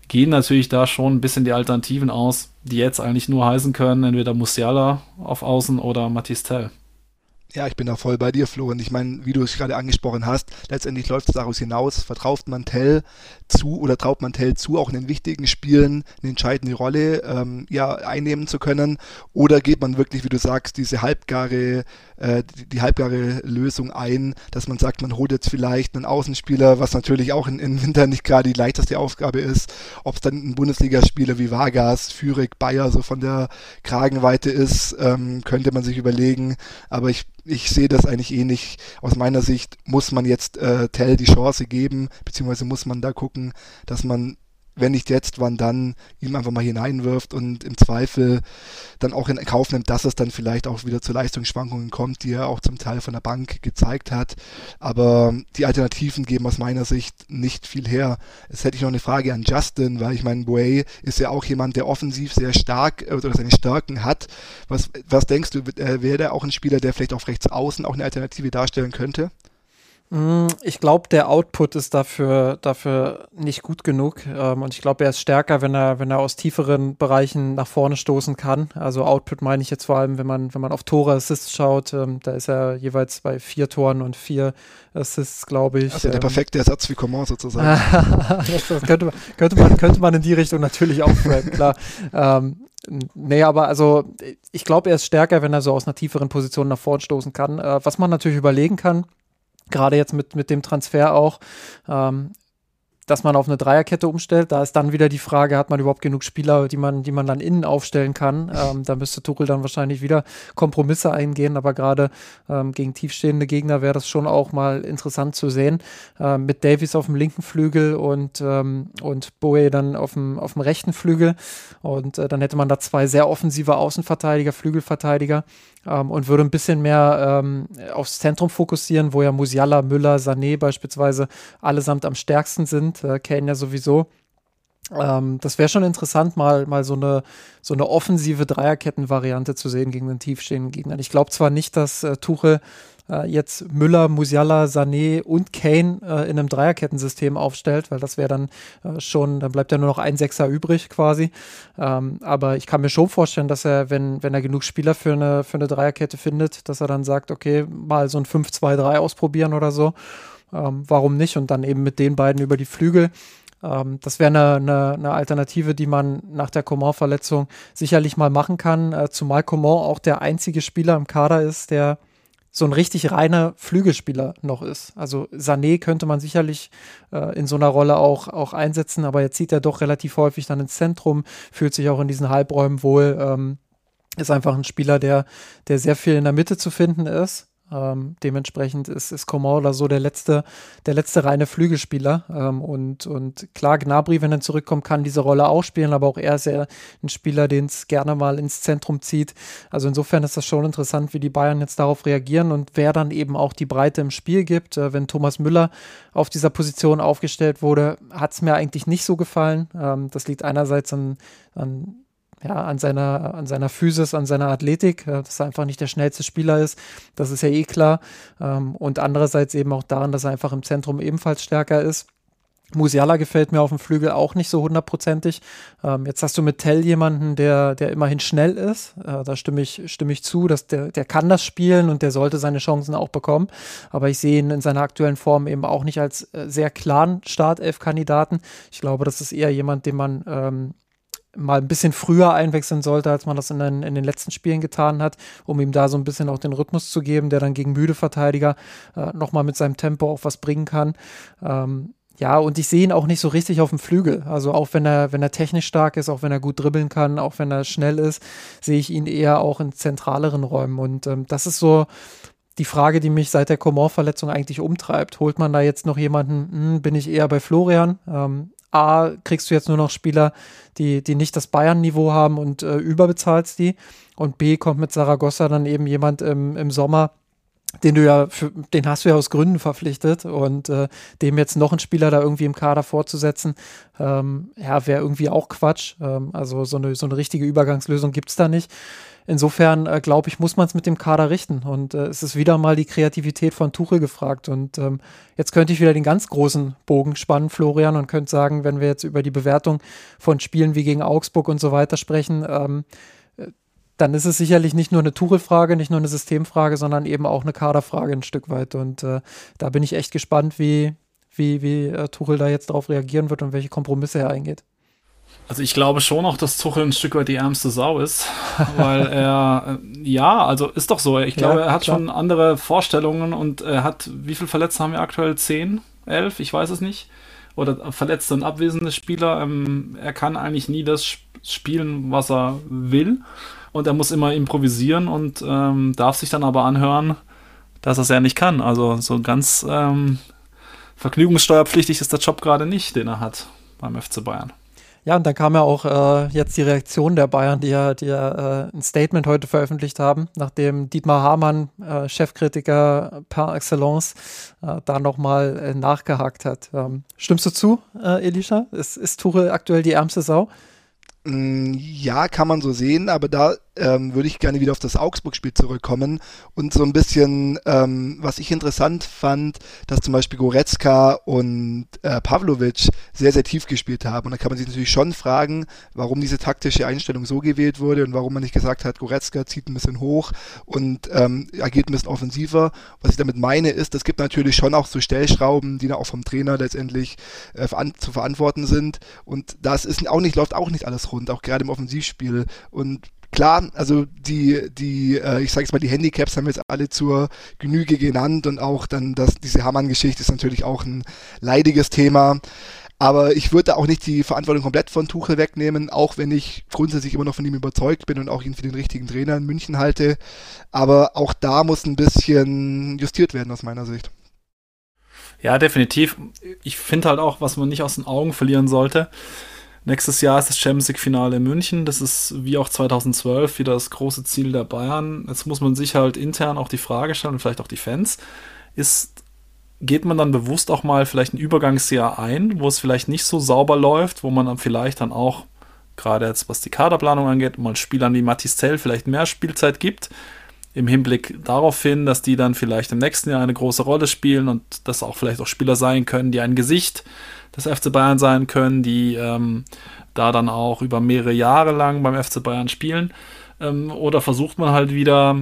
gehen natürlich da schon ein bisschen die Alternativen aus, die jetzt eigentlich nur heißen können, entweder Musiala auf Außen oder Matisse Tell. Ja, ich bin da voll bei dir, Flo. Und ich meine, wie du es gerade angesprochen hast, letztendlich läuft es daraus hinaus, vertraut man Tell zu oder traut man Tell zu, auch in den wichtigen Spielen eine entscheidende Rolle ähm, ja, einnehmen zu können? Oder geht man wirklich, wie du sagst, diese halbgare, äh, die, die, halbgare Lösung ein, dass man sagt, man holt jetzt vielleicht einen Außenspieler, was natürlich auch in Winter nicht gerade die leichteste Aufgabe ist, ob es dann ein Bundesligaspieler wie Vargas, Führig, Bayer so von der Kragenweite ist, ähm, könnte man sich überlegen. Aber ich ich sehe das eigentlich ähnlich. Aus meiner Sicht muss man jetzt äh, Tell die Chance geben, beziehungsweise muss man da gucken, dass man wenn nicht jetzt, wann dann, ihm einfach mal hineinwirft und im Zweifel dann auch in Kauf nimmt, dass es dann vielleicht auch wieder zu Leistungsschwankungen kommt, die er auch zum Teil von der Bank gezeigt hat. Aber die Alternativen geben aus meiner Sicht nicht viel her. Jetzt hätte ich noch eine Frage an Justin, weil ich meine, Boey ist ja auch jemand, der offensiv sehr stark äh, oder seine Stärken hat. Was, was denkst du, äh, wäre der auch ein Spieler, der vielleicht auf rechts außen auch eine Alternative darstellen könnte? Mm, ich glaube, der Output ist dafür, dafür nicht gut genug. Ähm, und ich glaube, er ist stärker, wenn er, wenn er aus tieferen Bereichen nach vorne stoßen kann. Also Output meine ich jetzt vor allem, wenn man, wenn man auf Tore Assists schaut. Ähm, da ist er jeweils bei vier Toren und vier Assists, glaube ich. Also der ähm, perfekte Ersatz wie Coman sozusagen. das, (laughs) das könnte, man, könnte, man, könnte man in die Richtung natürlich auch framen, klar. Ähm, Nee, aber also ich glaube, er ist stärker, wenn er so aus einer tieferen Position nach vorne stoßen kann. Äh, was man natürlich überlegen kann, gerade jetzt mit, mit dem Transfer auch, ähm, dass man auf eine Dreierkette umstellt. Da ist dann wieder die Frage, hat man überhaupt genug Spieler, die man, die man dann innen aufstellen kann? Ähm, da müsste Tuchel dann wahrscheinlich wieder Kompromisse eingehen, aber gerade ähm, gegen tiefstehende Gegner wäre das schon auch mal interessant zu sehen. Ähm, mit Davies auf dem linken Flügel und, ähm, und Boe dann auf dem, auf dem rechten Flügel. Und äh, dann hätte man da zwei sehr offensive Außenverteidiger, Flügelverteidiger ähm, und würde ein bisschen mehr ähm, aufs Zentrum fokussieren, wo ja Musiala, Müller, Sané beispielsweise allesamt am stärksten sind, äh, Kane ja sowieso. Ähm, das wäre schon interessant, mal, mal so eine, so eine offensive Dreierketten-Variante zu sehen gegen den tiefstehenden Gegner. Ich glaube zwar nicht, dass äh, Tuchel äh, jetzt Müller, Musiala, Sané und Kane äh, in einem Dreierkettensystem aufstellt, weil das wäre dann äh, schon, dann bleibt ja nur noch ein Sechser übrig quasi. Ähm, aber ich kann mir schon vorstellen, dass er, wenn, wenn er genug Spieler für eine, für eine Dreierkette findet, dass er dann sagt, okay, mal so ein 5-2-3 ausprobieren oder so. Ähm, warum nicht? Und dann eben mit den beiden über die Flügel ähm, das wäre eine, eine, eine, Alternative, die man nach der Coman-Verletzung sicherlich mal machen kann, äh, zumal Coman auch der einzige Spieler im Kader ist, der so ein richtig reiner Flügelspieler noch ist. Also Sané könnte man sicherlich äh, in so einer Rolle auch, auch einsetzen, aber jetzt zieht er doch relativ häufig dann ins Zentrum, fühlt sich auch in diesen Halbräumen wohl, ähm, ist einfach ein Spieler, der, der sehr viel in der Mitte zu finden ist. Ähm, dementsprechend ist, ist oder so der letzte, der letzte reine Flügelspieler. Ähm, und, und klar, Gnabry, wenn er zurückkommt, kann diese Rolle auch spielen, aber auch er ist ja ein Spieler, den es gerne mal ins Zentrum zieht. Also insofern ist das schon interessant, wie die Bayern jetzt darauf reagieren und wer dann eben auch die Breite im Spiel gibt. Äh, wenn Thomas Müller auf dieser Position aufgestellt wurde, hat es mir eigentlich nicht so gefallen. Ähm, das liegt einerseits an, an ja, an seiner, an seiner Physis, an seiner Athletik, äh, dass er einfach nicht der schnellste Spieler ist. Das ist ja eh klar. Ähm, und andererseits eben auch daran, dass er einfach im Zentrum ebenfalls stärker ist. Musiala gefällt mir auf dem Flügel auch nicht so hundertprozentig. Ähm, jetzt hast du mit Tell jemanden, der, der immerhin schnell ist. Äh, da stimme ich, stimme ich zu, dass der, der kann das spielen und der sollte seine Chancen auch bekommen. Aber ich sehe ihn in seiner aktuellen Form eben auch nicht als äh, sehr klaren Startelf-Kandidaten. Ich glaube, das ist eher jemand, den man ähm, mal ein bisschen früher einwechseln sollte, als man das in den, in den letzten Spielen getan hat, um ihm da so ein bisschen auch den Rhythmus zu geben, der dann gegen müde Verteidiger äh, nochmal mit seinem Tempo auch was bringen kann. Ähm, ja, und ich sehe ihn auch nicht so richtig auf dem Flügel. Also auch wenn er, wenn er technisch stark ist, auch wenn er gut dribbeln kann, auch wenn er schnell ist, sehe ich ihn eher auch in zentraleren Räumen. Und ähm, das ist so die Frage, die mich seit der Coman-Verletzung eigentlich umtreibt. Holt man da jetzt noch jemanden, hm, bin ich eher bei Florian. Ähm, A, kriegst du jetzt nur noch Spieler, die, die nicht das Bayern-Niveau haben und äh, überbezahlst die. Und B, kommt mit Saragossa dann eben jemand im, im Sommer, den du ja, für, den hast du ja aus Gründen verpflichtet und äh, dem jetzt noch einen Spieler da irgendwie im Kader vorzusetzen, ähm, ja, wäre irgendwie auch Quatsch. Ähm, also so eine, so eine richtige Übergangslösung gibt es da nicht. Insofern, äh, glaube ich, muss man es mit dem Kader richten. Und äh, es ist wieder mal die Kreativität von Tuchel gefragt. Und ähm, jetzt könnte ich wieder den ganz großen Bogen spannen, Florian, und könnte sagen, wenn wir jetzt über die Bewertung von Spielen wie gegen Augsburg und so weiter sprechen, ähm, dann ist es sicherlich nicht nur eine Tuchel-Frage, nicht nur eine Systemfrage, sondern eben auch eine Kaderfrage ein Stück weit. Und äh, da bin ich echt gespannt, wie, wie, wie äh, Tuchel da jetzt darauf reagieren wird und welche Kompromisse er eingeht. Also ich glaube schon auch, dass Tuchel ein Stück weit die ärmste Sau ist, (laughs) weil er, äh, ja, also ist doch so. Ich glaube, ja, er hat klar. schon andere Vorstellungen und er hat, wie viele Verletzte haben wir aktuell? Zehn? Elf? Ich weiß es nicht. Oder verletzte und abwesende Spieler. Ähm, er kann eigentlich nie das spielen, was er will. Und er muss immer improvisieren und ähm, darf sich dann aber anhören, dass er es ja nicht kann. Also so ganz ähm, vergnügungssteuerpflichtig ist der Job gerade nicht, den er hat beim FC Bayern. Ja, und dann kam ja auch äh, jetzt die Reaktion der Bayern, die ja, die ja äh, ein Statement heute veröffentlicht haben, nachdem Dietmar Hamann, äh, Chefkritiker par excellence, äh, da nochmal äh, nachgehakt hat. Ähm, stimmst du zu, äh, Elisha? Ist, ist Tuchel aktuell die ärmste Sau? Mm, ja, kann man so sehen, aber da ähm, würde ich gerne wieder auf das Augsburg-Spiel zurückkommen und so ein bisschen, ähm, was ich interessant fand, dass zum Beispiel Goretzka und äh, Pavlovic sehr, sehr tief gespielt haben. Und da kann man sich natürlich schon fragen, warum diese taktische Einstellung so gewählt wurde und warum man nicht gesagt hat, Goretzka zieht ein bisschen hoch und ähm, agiert ein bisschen offensiver. Was ich damit meine ist, es gibt natürlich schon auch so Stellschrauben, die dann auch vom Trainer letztendlich äh, zu verantworten sind. Und das ist auch nicht, läuft auch nicht alles rund, auch gerade im Offensivspiel. Und klar, also die, die, äh, ich sage jetzt mal, die Handicaps haben wir jetzt alle zur Genüge genannt und auch dann das, diese Hamann-Geschichte ist natürlich auch ein leidiges Thema. Aber ich würde auch nicht die Verantwortung komplett von Tuchel wegnehmen, auch wenn ich grundsätzlich immer noch von ihm überzeugt bin und auch ihn für den richtigen Trainer in München halte. Aber auch da muss ein bisschen justiert werden aus meiner Sicht. Ja, definitiv. Ich finde halt auch, was man nicht aus den Augen verlieren sollte, Nächstes Jahr ist das Champions League-Finale in München. Das ist wie auch 2012 wieder das große Ziel der Bayern. Jetzt muss man sich halt intern auch die Frage stellen vielleicht auch die Fans. Ist, geht man dann bewusst auch mal vielleicht ein Übergangsjahr ein, wo es vielleicht nicht so sauber läuft, wo man dann vielleicht dann auch, gerade jetzt was die Kaderplanung angeht, mal Spielern wie Matis Zell vielleicht mehr Spielzeit gibt, im Hinblick darauf hin, dass die dann vielleicht im nächsten Jahr eine große Rolle spielen und das auch vielleicht auch Spieler sein können, die ein Gesicht des FC Bayern sein können, die ähm, da dann auch über mehrere Jahre lang beim FC Bayern spielen. Ähm, oder versucht man halt wieder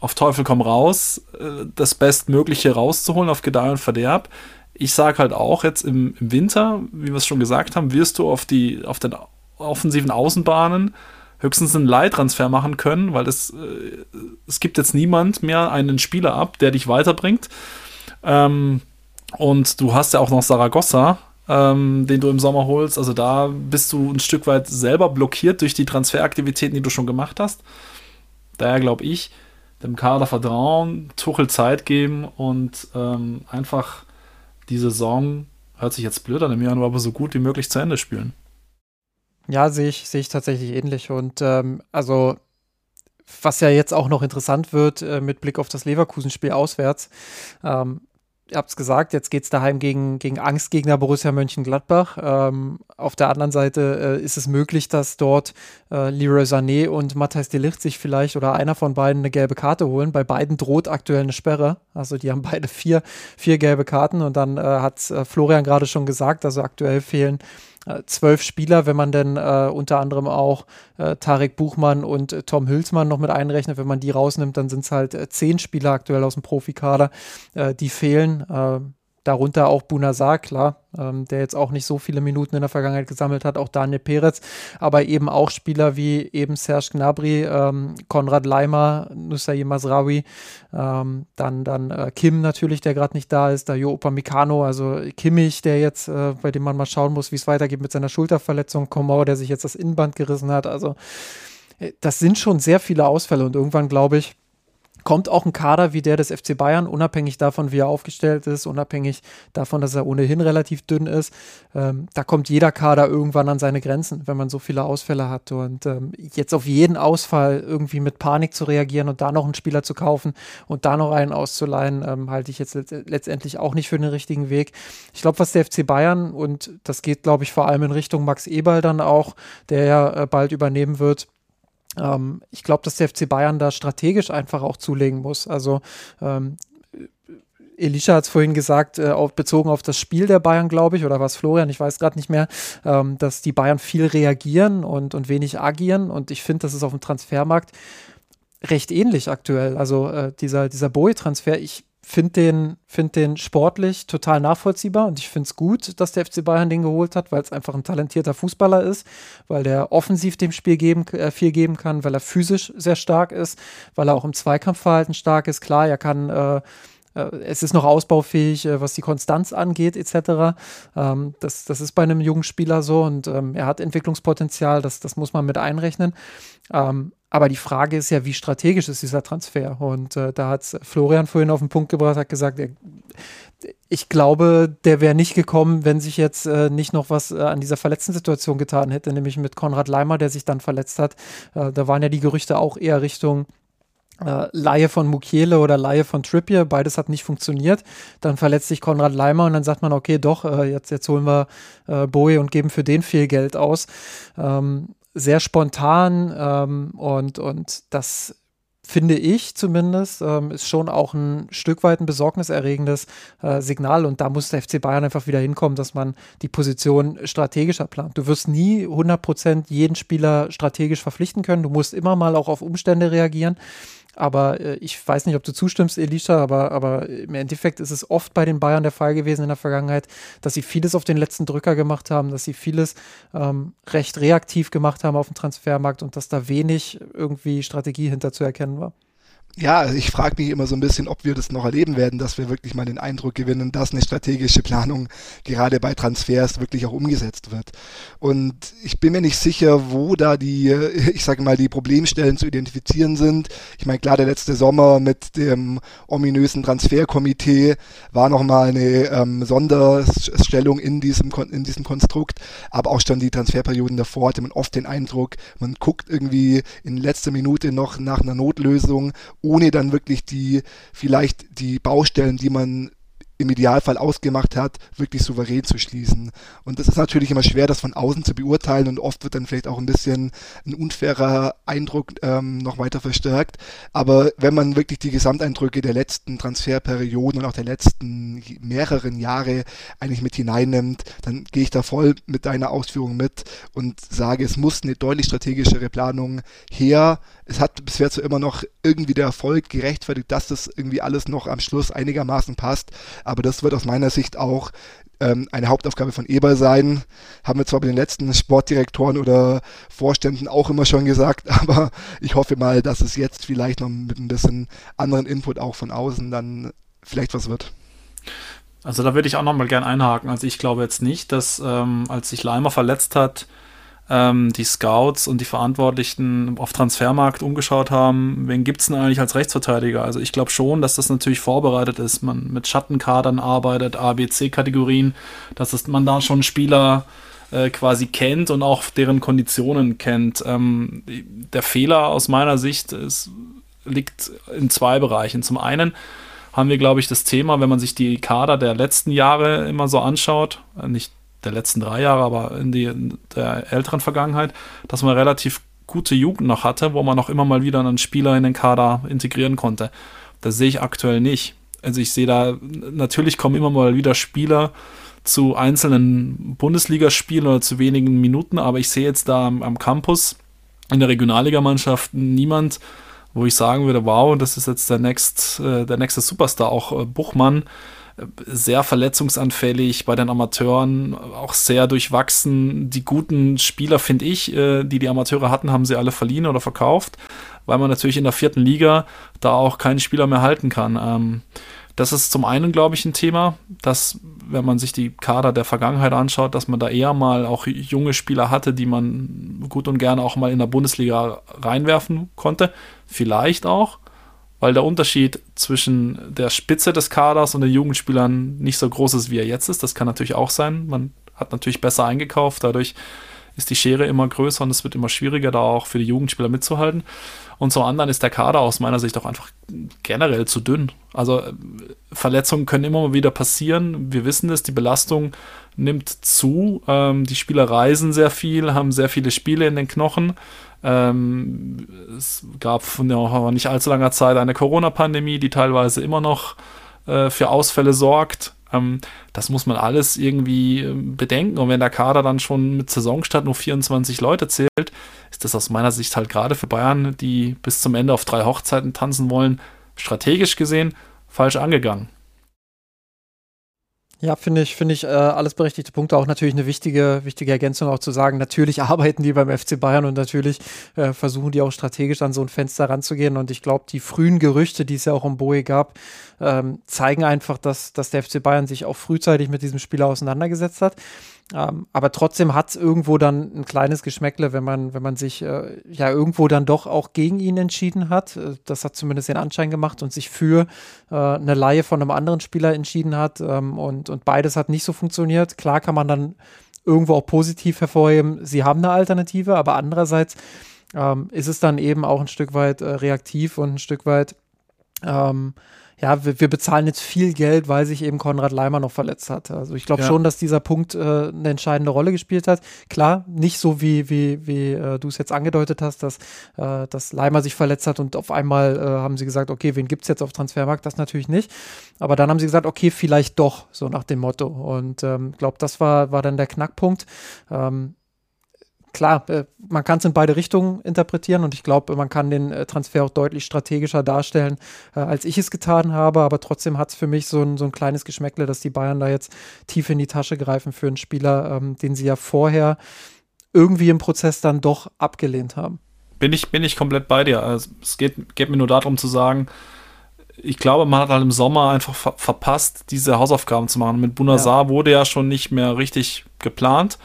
auf Teufel komm raus, äh, das Bestmögliche rauszuholen auf Gedeih und Verderb. Ich sage halt auch jetzt im, im Winter, wie wir es schon gesagt haben, wirst du auf, die, auf den offensiven Außenbahnen höchstens einen Leihtransfer machen können, weil es, äh, es gibt jetzt niemand mehr einen Spieler ab, der dich weiterbringt. Ähm, und du hast ja auch noch Saragossa, ähm, den du im Sommer holst. Also da bist du ein Stück weit selber blockiert durch die Transferaktivitäten, die du schon gemacht hast. Daher glaube ich, dem Kader vertrauen, Tuchel Zeit geben und ähm, einfach die Saison, hört sich jetzt blöd an im Januar, aber so gut wie möglich zu Ende spielen. Ja, sehe ich, sehe ich tatsächlich ähnlich. Und ähm, also was ja jetzt auch noch interessant wird äh, mit Blick auf das Leverkusen-Spiel auswärts. Ähm, ihr habt es gesagt, jetzt geht es daheim gegen, gegen Angstgegner Borussia Mönchengladbach. Ähm, auf der anderen Seite äh, ist es möglich, dass dort äh, Leroy Sané und Matthias Delicht sich vielleicht oder einer von beiden eine gelbe Karte holen. Bei beiden droht aktuell eine Sperre. Also die haben (laughs) beide vier, vier gelbe Karten und dann äh, hat äh, Florian gerade schon gesagt, also aktuell fehlen zwölf Spieler, wenn man denn äh, unter anderem auch äh, Tarek Buchmann und äh, Tom Hülsmann noch mit einrechnet. Wenn man die rausnimmt, dann sind es halt äh, zehn Spieler aktuell aus dem Profikader, äh, die fehlen. Darunter auch Bunazar, klar, ähm, der jetzt auch nicht so viele Minuten in der Vergangenheit gesammelt hat, auch Daniel Perez, aber eben auch Spieler wie eben Serge Gnabry, ähm, Konrad Leimer, Nusayim Masraoui, ähm, dann, dann äh, Kim natürlich, der gerade nicht da ist, da Jo Upamecano, also Kimmich, der jetzt, äh, bei dem man mal schauen muss, wie es weitergeht mit seiner Schulterverletzung, Komau, der sich jetzt das Innenband gerissen hat, also äh, das sind schon sehr viele Ausfälle und irgendwann glaube ich, kommt auch ein Kader wie der des FC Bayern, unabhängig davon, wie er aufgestellt ist, unabhängig davon, dass er ohnehin relativ dünn ist. Ähm, da kommt jeder Kader irgendwann an seine Grenzen, wenn man so viele Ausfälle hat. Und ähm, jetzt auf jeden Ausfall irgendwie mit Panik zu reagieren und da noch einen Spieler zu kaufen und da noch einen auszuleihen, ähm, halte ich jetzt letztendlich auch nicht für den richtigen Weg. Ich glaube, was der FC Bayern, und das geht, glaube ich, vor allem in Richtung Max Eberl dann auch, der ja äh, bald übernehmen wird, ähm, ich glaube, dass der FC Bayern da strategisch einfach auch zulegen muss. Also ähm, Elisha hat es vorhin gesagt, äh, auf, bezogen auf das Spiel der Bayern, glaube ich, oder was Florian, ich weiß gerade nicht mehr, ähm, dass die Bayern viel reagieren und, und wenig agieren. Und ich finde, das ist auf dem Transfermarkt recht ähnlich aktuell. Also äh, dieser, dieser Bowie-Transfer, ich finde den, find den sportlich total nachvollziehbar und ich finde es gut, dass der FC Bayern den geholt hat, weil es einfach ein talentierter Fußballer ist, weil der offensiv dem Spiel geben, äh, viel geben kann, weil er physisch sehr stark ist, weil er auch im Zweikampfverhalten stark ist. Klar, er kann äh, äh, es ist noch ausbaufähig, äh, was die Konstanz angeht, etc. Ähm, das, das ist bei einem jungen Spieler so und ähm, er hat Entwicklungspotenzial, das, das muss man mit einrechnen. Ähm, aber die Frage ist ja, wie strategisch ist dieser Transfer? Und äh, da hat Florian vorhin auf den Punkt gebracht, hat gesagt, er, ich glaube, der wäre nicht gekommen, wenn sich jetzt äh, nicht noch was äh, an dieser verletzten Situation getan hätte, nämlich mit Konrad Leimer, der sich dann verletzt hat. Äh, da waren ja die Gerüchte auch eher Richtung äh, Laie von Mukiele oder Laie von Trippier, beides hat nicht funktioniert. Dann verletzt sich Konrad Leimer und dann sagt man, okay, doch, äh, jetzt, jetzt holen wir äh, Bowie und geben für den viel Geld aus. Ähm, sehr spontan ähm, und, und das finde ich zumindest, ähm, ist schon auch ein Stück weit ein besorgniserregendes äh, Signal. Und da muss der FC Bayern einfach wieder hinkommen, dass man die Position strategischer plant. Du wirst nie 100% jeden Spieler strategisch verpflichten können. Du musst immer mal auch auf Umstände reagieren. Aber äh, ich weiß nicht, ob du zustimmst, Elisha, aber, aber im Endeffekt ist es oft bei den Bayern der Fall gewesen in der Vergangenheit, dass sie vieles auf den letzten Drücker gemacht haben, dass sie vieles ähm, recht reaktiv gemacht haben auf dem Transfermarkt und dass da wenig irgendwie Strategie hinter zu erkennen war ja, ich frage mich immer so ein bisschen, ob wir das noch erleben werden, dass wir wirklich mal den Eindruck gewinnen, dass eine strategische Planung gerade bei Transfers wirklich auch umgesetzt wird. Und ich bin mir nicht sicher, wo da die, (laughs) ich sage mal, die Problemstellen zu identifizieren sind. Ich meine, klar, der letzte Sommer mit dem ominösen Transferkomitee war nochmal eine ähm, Sonderstellung in diesem, in diesem Konstrukt, aber auch schon die Transferperioden davor hatte man oft den Eindruck, man guckt irgendwie in letzter Minute noch nach einer Notlösung ohne dann wirklich die, vielleicht die Baustellen, die man im Idealfall ausgemacht hat, wirklich souverän zu schließen. Und das ist natürlich immer schwer, das von außen zu beurteilen und oft wird dann vielleicht auch ein bisschen ein unfairer Eindruck ähm, noch weiter verstärkt. Aber wenn man wirklich die Gesamteindrücke der letzten Transferperioden und auch der letzten mehreren Jahre eigentlich mit hineinnimmt, dann gehe ich da voll mit deiner Ausführung mit und sage, es muss eine deutlich strategischere Planung her. Es hat bisher zu immer noch irgendwie der Erfolg gerechtfertigt, dass das irgendwie alles noch am Schluss einigermaßen passt aber das wird aus meiner Sicht auch ähm, eine Hauptaufgabe von Eber sein. Haben wir zwar bei den letzten Sportdirektoren oder Vorständen auch immer schon gesagt, (laughs) aber ich hoffe mal, dass es jetzt vielleicht noch mit ein bisschen anderen Input auch von außen dann vielleicht was wird. Also da würde ich auch noch mal gern einhaken. Also ich glaube jetzt nicht, dass ähm, als sich Leimer verletzt hat, ähm, die Scouts und die Verantwortlichen auf Transfermarkt umgeschaut haben, wen gibt es denn eigentlich als Rechtsverteidiger? Also ich glaube schon, dass das natürlich vorbereitet ist, man mit Schattenkadern arbeitet, A, B, C-Kategorien, dass es, man da schon Spieler äh, quasi kennt und auch deren Konditionen kennt. Ähm, der Fehler aus meiner Sicht ist, liegt in zwei Bereichen. Zum einen haben wir, glaube ich, das Thema, wenn man sich die Kader der letzten Jahre immer so anschaut, äh, nicht der letzten drei Jahre, aber in, die, in der älteren Vergangenheit, dass man relativ gute Jugend noch hatte, wo man noch immer mal wieder einen Spieler in den Kader integrieren konnte. Das sehe ich aktuell nicht. Also ich sehe da, natürlich kommen immer mal wieder Spieler zu einzelnen Bundesligaspielen oder zu wenigen Minuten, aber ich sehe jetzt da am, am Campus in der Regionalligamannschaft niemand, wo ich sagen würde, wow, das ist jetzt der, next, äh, der nächste Superstar, auch äh, Buchmann sehr verletzungsanfällig bei den Amateuren, auch sehr durchwachsen. Die guten Spieler, finde ich, äh, die die Amateure hatten, haben sie alle verliehen oder verkauft, weil man natürlich in der vierten Liga da auch keinen Spieler mehr halten kann. Ähm, das ist zum einen, glaube ich, ein Thema, dass, wenn man sich die Kader der Vergangenheit anschaut, dass man da eher mal auch junge Spieler hatte, die man gut und gerne auch mal in der Bundesliga reinwerfen konnte. Vielleicht auch weil der Unterschied zwischen der Spitze des Kaders und den Jugendspielern nicht so groß ist, wie er jetzt ist. Das kann natürlich auch sein. Man hat natürlich besser eingekauft, dadurch ist die Schere immer größer und es wird immer schwieriger, da auch für die Jugendspieler mitzuhalten. Und zum anderen ist der Kader aus meiner Sicht auch einfach generell zu dünn. Also äh, Verletzungen können immer mal wieder passieren. Wir wissen es, die Belastung nimmt zu. Ähm, die Spieler reisen sehr viel, haben sehr viele Spiele in den Knochen. Ähm, es gab von nicht allzu langer Zeit eine Corona-Pandemie, die teilweise immer noch äh, für Ausfälle sorgt. Ähm, das muss man alles irgendwie äh, bedenken. Und wenn der Kader dann schon mit Saisonstart nur 24 Leute zählt, ist das aus meiner Sicht halt gerade für Bayern, die bis zum Ende auf drei Hochzeiten tanzen wollen, strategisch gesehen falsch angegangen. Ja, finde ich, finde ich äh, alles berechtigte Punkte. Auch natürlich eine wichtige, wichtige Ergänzung auch zu sagen, natürlich (laughs) arbeiten die beim FC Bayern und natürlich äh, versuchen die auch strategisch an so ein Fenster ranzugehen. Und ich glaube, die frühen Gerüchte, die es ja auch um Boe gab, ähm, zeigen einfach, dass, dass der FC Bayern sich auch frühzeitig mit diesem Spieler auseinandergesetzt hat. Ähm, aber trotzdem hat es irgendwo dann ein kleines Geschmäckle, wenn man, wenn man sich äh, ja irgendwo dann doch auch gegen ihn entschieden hat. Äh, das hat zumindest den Anschein gemacht und sich für äh, eine Laie von einem anderen Spieler entschieden hat. Ähm, und, und beides hat nicht so funktioniert. Klar kann man dann irgendwo auch positiv hervorheben, sie haben eine Alternative, aber andererseits ähm, ist es dann eben auch ein Stück weit äh, reaktiv und ein Stück weit ähm, ja, wir, wir, bezahlen jetzt viel Geld, weil sich eben Konrad Leimer noch verletzt hat. Also ich glaube ja. schon, dass dieser Punkt äh, eine entscheidende Rolle gespielt hat. Klar, nicht so wie, wie, wie äh, du es jetzt angedeutet hast, dass, äh, dass Leimer sich verletzt hat und auf einmal äh, haben sie gesagt, okay, wen gibt es jetzt auf Transfermarkt? Das natürlich nicht. Aber dann haben sie gesagt, okay, vielleicht doch, so nach dem Motto. Und ich ähm, glaube, das war, war dann der Knackpunkt. Ähm, klar, äh, man kann es in beide Richtungen interpretieren und ich glaube, man kann den äh, Transfer auch deutlich strategischer darstellen, äh, als ich es getan habe. Aber trotzdem hat es für mich so ein, so ein kleines Geschmäckle, dass die Bayern da jetzt tief in die Tasche greifen für einen Spieler, ähm, den sie ja vorher irgendwie im Prozess dann doch abgelehnt haben. Bin ich, bin ich komplett bei dir. Also, es geht, geht mir nur darum zu sagen, ich glaube, man hat halt im Sommer einfach ver verpasst, diese Hausaufgaben zu machen. Mit Bunazar ja. wurde ja schon nicht mehr richtig geplant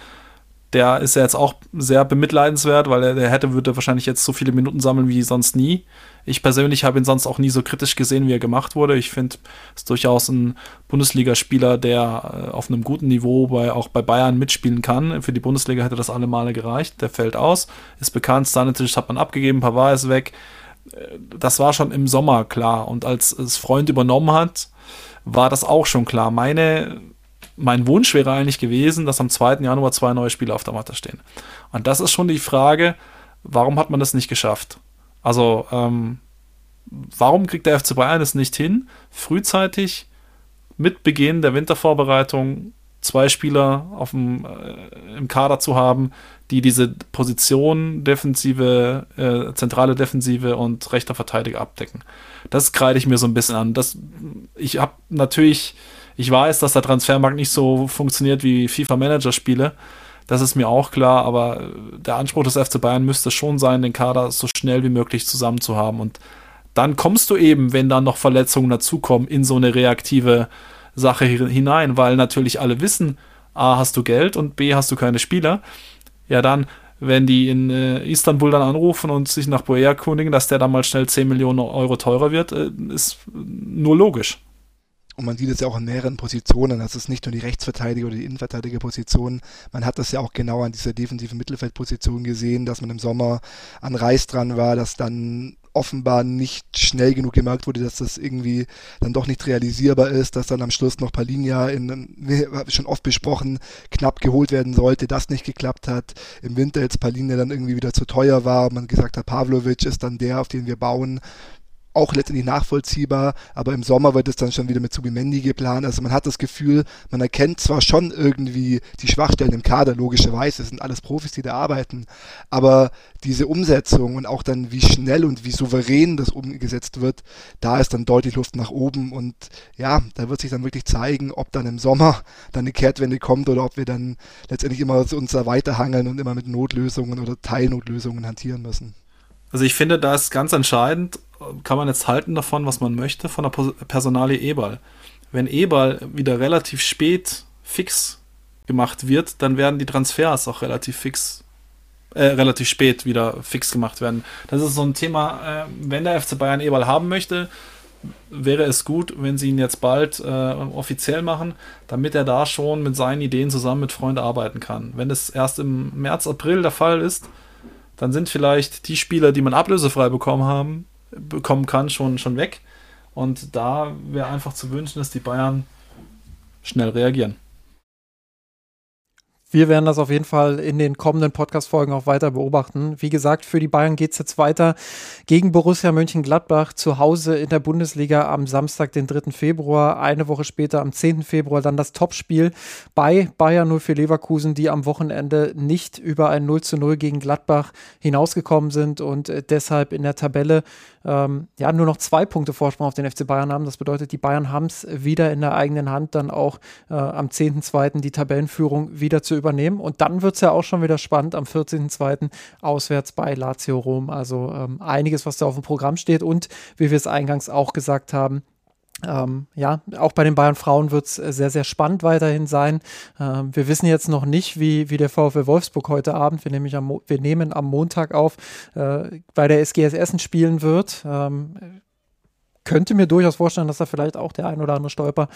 der ist ja jetzt auch sehr bemitleidenswert, weil er, der hätte, würde wahrscheinlich jetzt so viele Minuten sammeln wie sonst nie. Ich persönlich habe ihn sonst auch nie so kritisch gesehen, wie er gemacht wurde. Ich finde, ist durchaus ein Bundesligaspieler, der äh, auf einem guten Niveau bei, auch bei Bayern mitspielen kann. Für die Bundesliga hätte das alle Male gereicht. Der fällt aus, ist bekannt, Stanisic hat man abgegeben, Pavard ist weg. Äh, das war schon im Sommer klar. Und als es Freund übernommen hat, war das auch schon klar. Meine mein Wunsch wäre eigentlich gewesen, dass am 2. Januar zwei neue Spiele auf der Matte stehen. Und das ist schon die Frage, warum hat man das nicht geschafft? Also, ähm, warum kriegt der FC Bayern es nicht hin, frühzeitig mit Beginn der Wintervorbereitung zwei Spieler auf dem, äh, im Kader zu haben, die diese Position Defensive, äh, zentrale Defensive und rechter Verteidiger abdecken. Das kreide ich mir so ein bisschen an. Das, ich habe natürlich ich weiß, dass der Transfermarkt nicht so funktioniert wie FIFA-Manager-Spiele. Das ist mir auch klar, aber der Anspruch des FC Bayern müsste schon sein, den Kader so schnell wie möglich zusammen zu haben. Und dann kommst du eben, wenn dann noch Verletzungen dazukommen, in so eine reaktive Sache hinein, weil natürlich alle wissen, A, hast du Geld und B, hast du keine Spieler. Ja, dann, wenn die in äh, Istanbul dann anrufen und sich nach Boer erkundigen, dass der dann mal schnell 10 Millionen Euro teurer wird, äh, ist nur logisch. Und man sieht es ja auch in mehreren Positionen. Das ist nicht nur die Rechtsverteidiger oder die Innenverteidigerposition. Man hat das ja auch genau an dieser defensiven Mittelfeldposition gesehen, dass man im Sommer an Reis dran war, dass dann offenbar nicht schnell genug gemerkt wurde, dass das irgendwie dann doch nicht realisierbar ist, dass dann am Schluss noch Palinia in, schon oft besprochen, knapp geholt werden sollte, das nicht geklappt hat. Im Winter jetzt Palinia dann irgendwie wieder zu teuer war, man gesagt hat, Pavlovic ist dann der, auf den wir bauen auch letztendlich nachvollziehbar, aber im Sommer wird es dann schon wieder mit Subimendi geplant. Also man hat das Gefühl, man erkennt zwar schon irgendwie die Schwachstellen im Kader, logischerweise, es sind alles Profis, die da arbeiten, aber diese Umsetzung und auch dann wie schnell und wie souverän das umgesetzt wird, da ist dann deutlich Luft nach oben und ja, da wird sich dann wirklich zeigen, ob dann im Sommer dann eine Kehrtwende kommt oder ob wir dann letztendlich immer uns da weiterhangeln und immer mit Notlösungen oder Teilnotlösungen hantieren müssen. Also ich finde, da ist ganz entscheidend, kann man jetzt halten davon, was man möchte, von der Personalie Eberl. Wenn Eberl wieder relativ spät fix gemacht wird, dann werden die Transfers auch relativ fix, äh, relativ spät wieder fix gemacht werden. Das ist so ein Thema, äh, wenn der FC Bayern Eberl haben möchte, wäre es gut, wenn sie ihn jetzt bald äh, offiziell machen, damit er da schon mit seinen Ideen zusammen mit Freunden arbeiten kann. Wenn es erst im März, April der Fall ist, dann sind vielleicht die Spieler, die man ablösefrei bekommen haben, bekommen kann, schon, schon weg. Und da wäre einfach zu wünschen, dass die Bayern schnell reagieren. Wir werden das auf jeden Fall in den kommenden Podcast-Folgen auch weiter beobachten. Wie gesagt, für die Bayern geht es jetzt weiter gegen Borussia Mönchengladbach zu Hause in der Bundesliga am Samstag, den 3. Februar. Eine Woche später, am 10. Februar, dann das Topspiel bei Bayern 04 Leverkusen, die am Wochenende nicht über ein 0 zu 0 gegen Gladbach hinausgekommen sind und äh, deshalb in der Tabelle ähm, ja nur noch zwei Punkte Vorsprung auf den FC Bayern haben. Das bedeutet, die Bayern haben es wieder in der eigenen Hand, dann auch äh, am 10.2. die Tabellenführung wieder zu übernehmen. Und dann wird es ja auch schon wieder spannend am 14.2. auswärts bei Lazio Rom. Also ähm, einiges, was da auf dem Programm steht. Und wie wir es eingangs auch gesagt haben, ähm, ja, auch bei den Bayern Frauen wird es sehr, sehr spannend weiterhin sein. Ähm, wir wissen jetzt noch nicht, wie, wie der VfL Wolfsburg heute Abend, wir, nämlich am, wir nehmen am Montag auf, äh, bei der SGS Essen spielen wird. Ähm, könnte mir durchaus vorstellen, dass da vielleicht auch der ein oder andere Stolper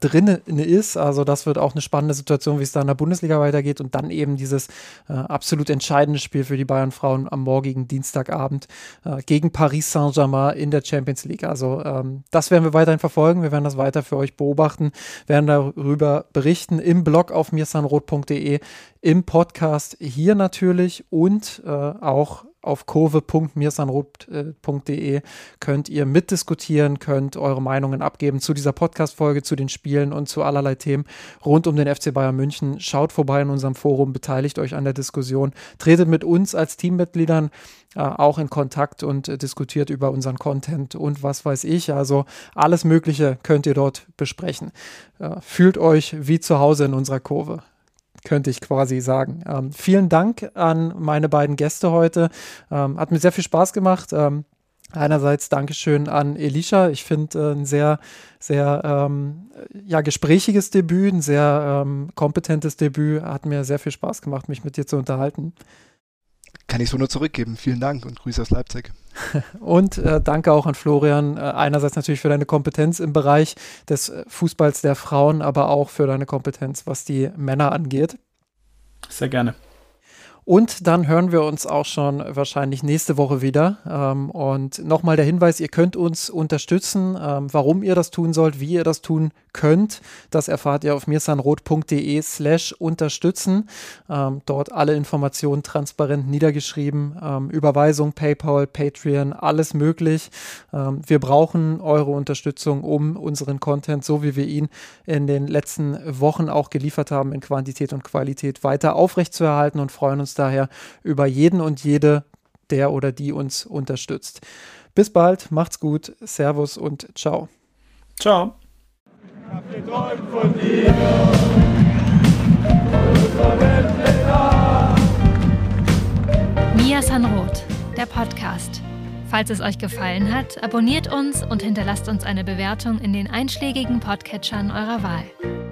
drin ist. Also das wird auch eine spannende Situation, wie es da in der Bundesliga weitergeht und dann eben dieses äh, absolut entscheidende Spiel für die Bayern Frauen am morgigen Dienstagabend äh, gegen Paris Saint-Germain in der Champions League. Also ähm, das werden wir weiterhin verfolgen. Wir werden das weiter für euch beobachten, werden darüber berichten im Blog auf mirsanrot.de, im Podcast hier natürlich und äh, auch auf kurve.mirsanrot.de könnt ihr mitdiskutieren, könnt eure Meinungen abgeben zu dieser Podcast-Folge, zu den Spielen und zu allerlei Themen rund um den FC Bayern München. Schaut vorbei in unserem Forum, beteiligt euch an der Diskussion, tretet mit uns als Teammitgliedern äh, auch in Kontakt und äh, diskutiert über unseren Content und was weiß ich. Also alles Mögliche könnt ihr dort besprechen. Äh, fühlt euch wie zu Hause in unserer Kurve könnte ich quasi sagen. Ähm, vielen Dank an meine beiden Gäste heute. Ähm, hat mir sehr viel Spaß gemacht. Ähm, einerseits Dankeschön an Elisha. Ich finde äh, ein sehr, sehr ähm, ja, gesprächiges Debüt, ein sehr ähm, kompetentes Debüt. Hat mir sehr viel Spaß gemacht, mich mit dir zu unterhalten. Kann ich so nur zurückgeben. Vielen Dank und Grüße aus Leipzig. (laughs) Und äh, danke auch an Florian, äh, einerseits natürlich für deine Kompetenz im Bereich des äh, Fußballs der Frauen, aber auch für deine Kompetenz, was die Männer angeht. Sehr gerne. Und dann hören wir uns auch schon wahrscheinlich nächste Woche wieder. Ähm, und nochmal der Hinweis, ihr könnt uns unterstützen. Ähm, warum ihr das tun sollt, wie ihr das tun könnt, das erfahrt ihr auf mirsanrot.de slash unterstützen. Ähm, dort alle Informationen transparent niedergeschrieben. Überweisung, PayPal, Patreon, alles möglich. Wir brauchen eure Unterstützung, um unseren Content, so wie wir ihn in den letzten Wochen auch geliefert haben, in Quantität und Qualität weiter aufrechtzuerhalten und freuen uns uns daher über jeden und jede, der oder die uns unterstützt. Bis bald, macht's gut, Servus und ciao. Ciao. Mia Sanroth, der Podcast. Falls es euch gefallen hat, abonniert uns und hinterlasst uns eine Bewertung in den einschlägigen Podcatchern eurer Wahl.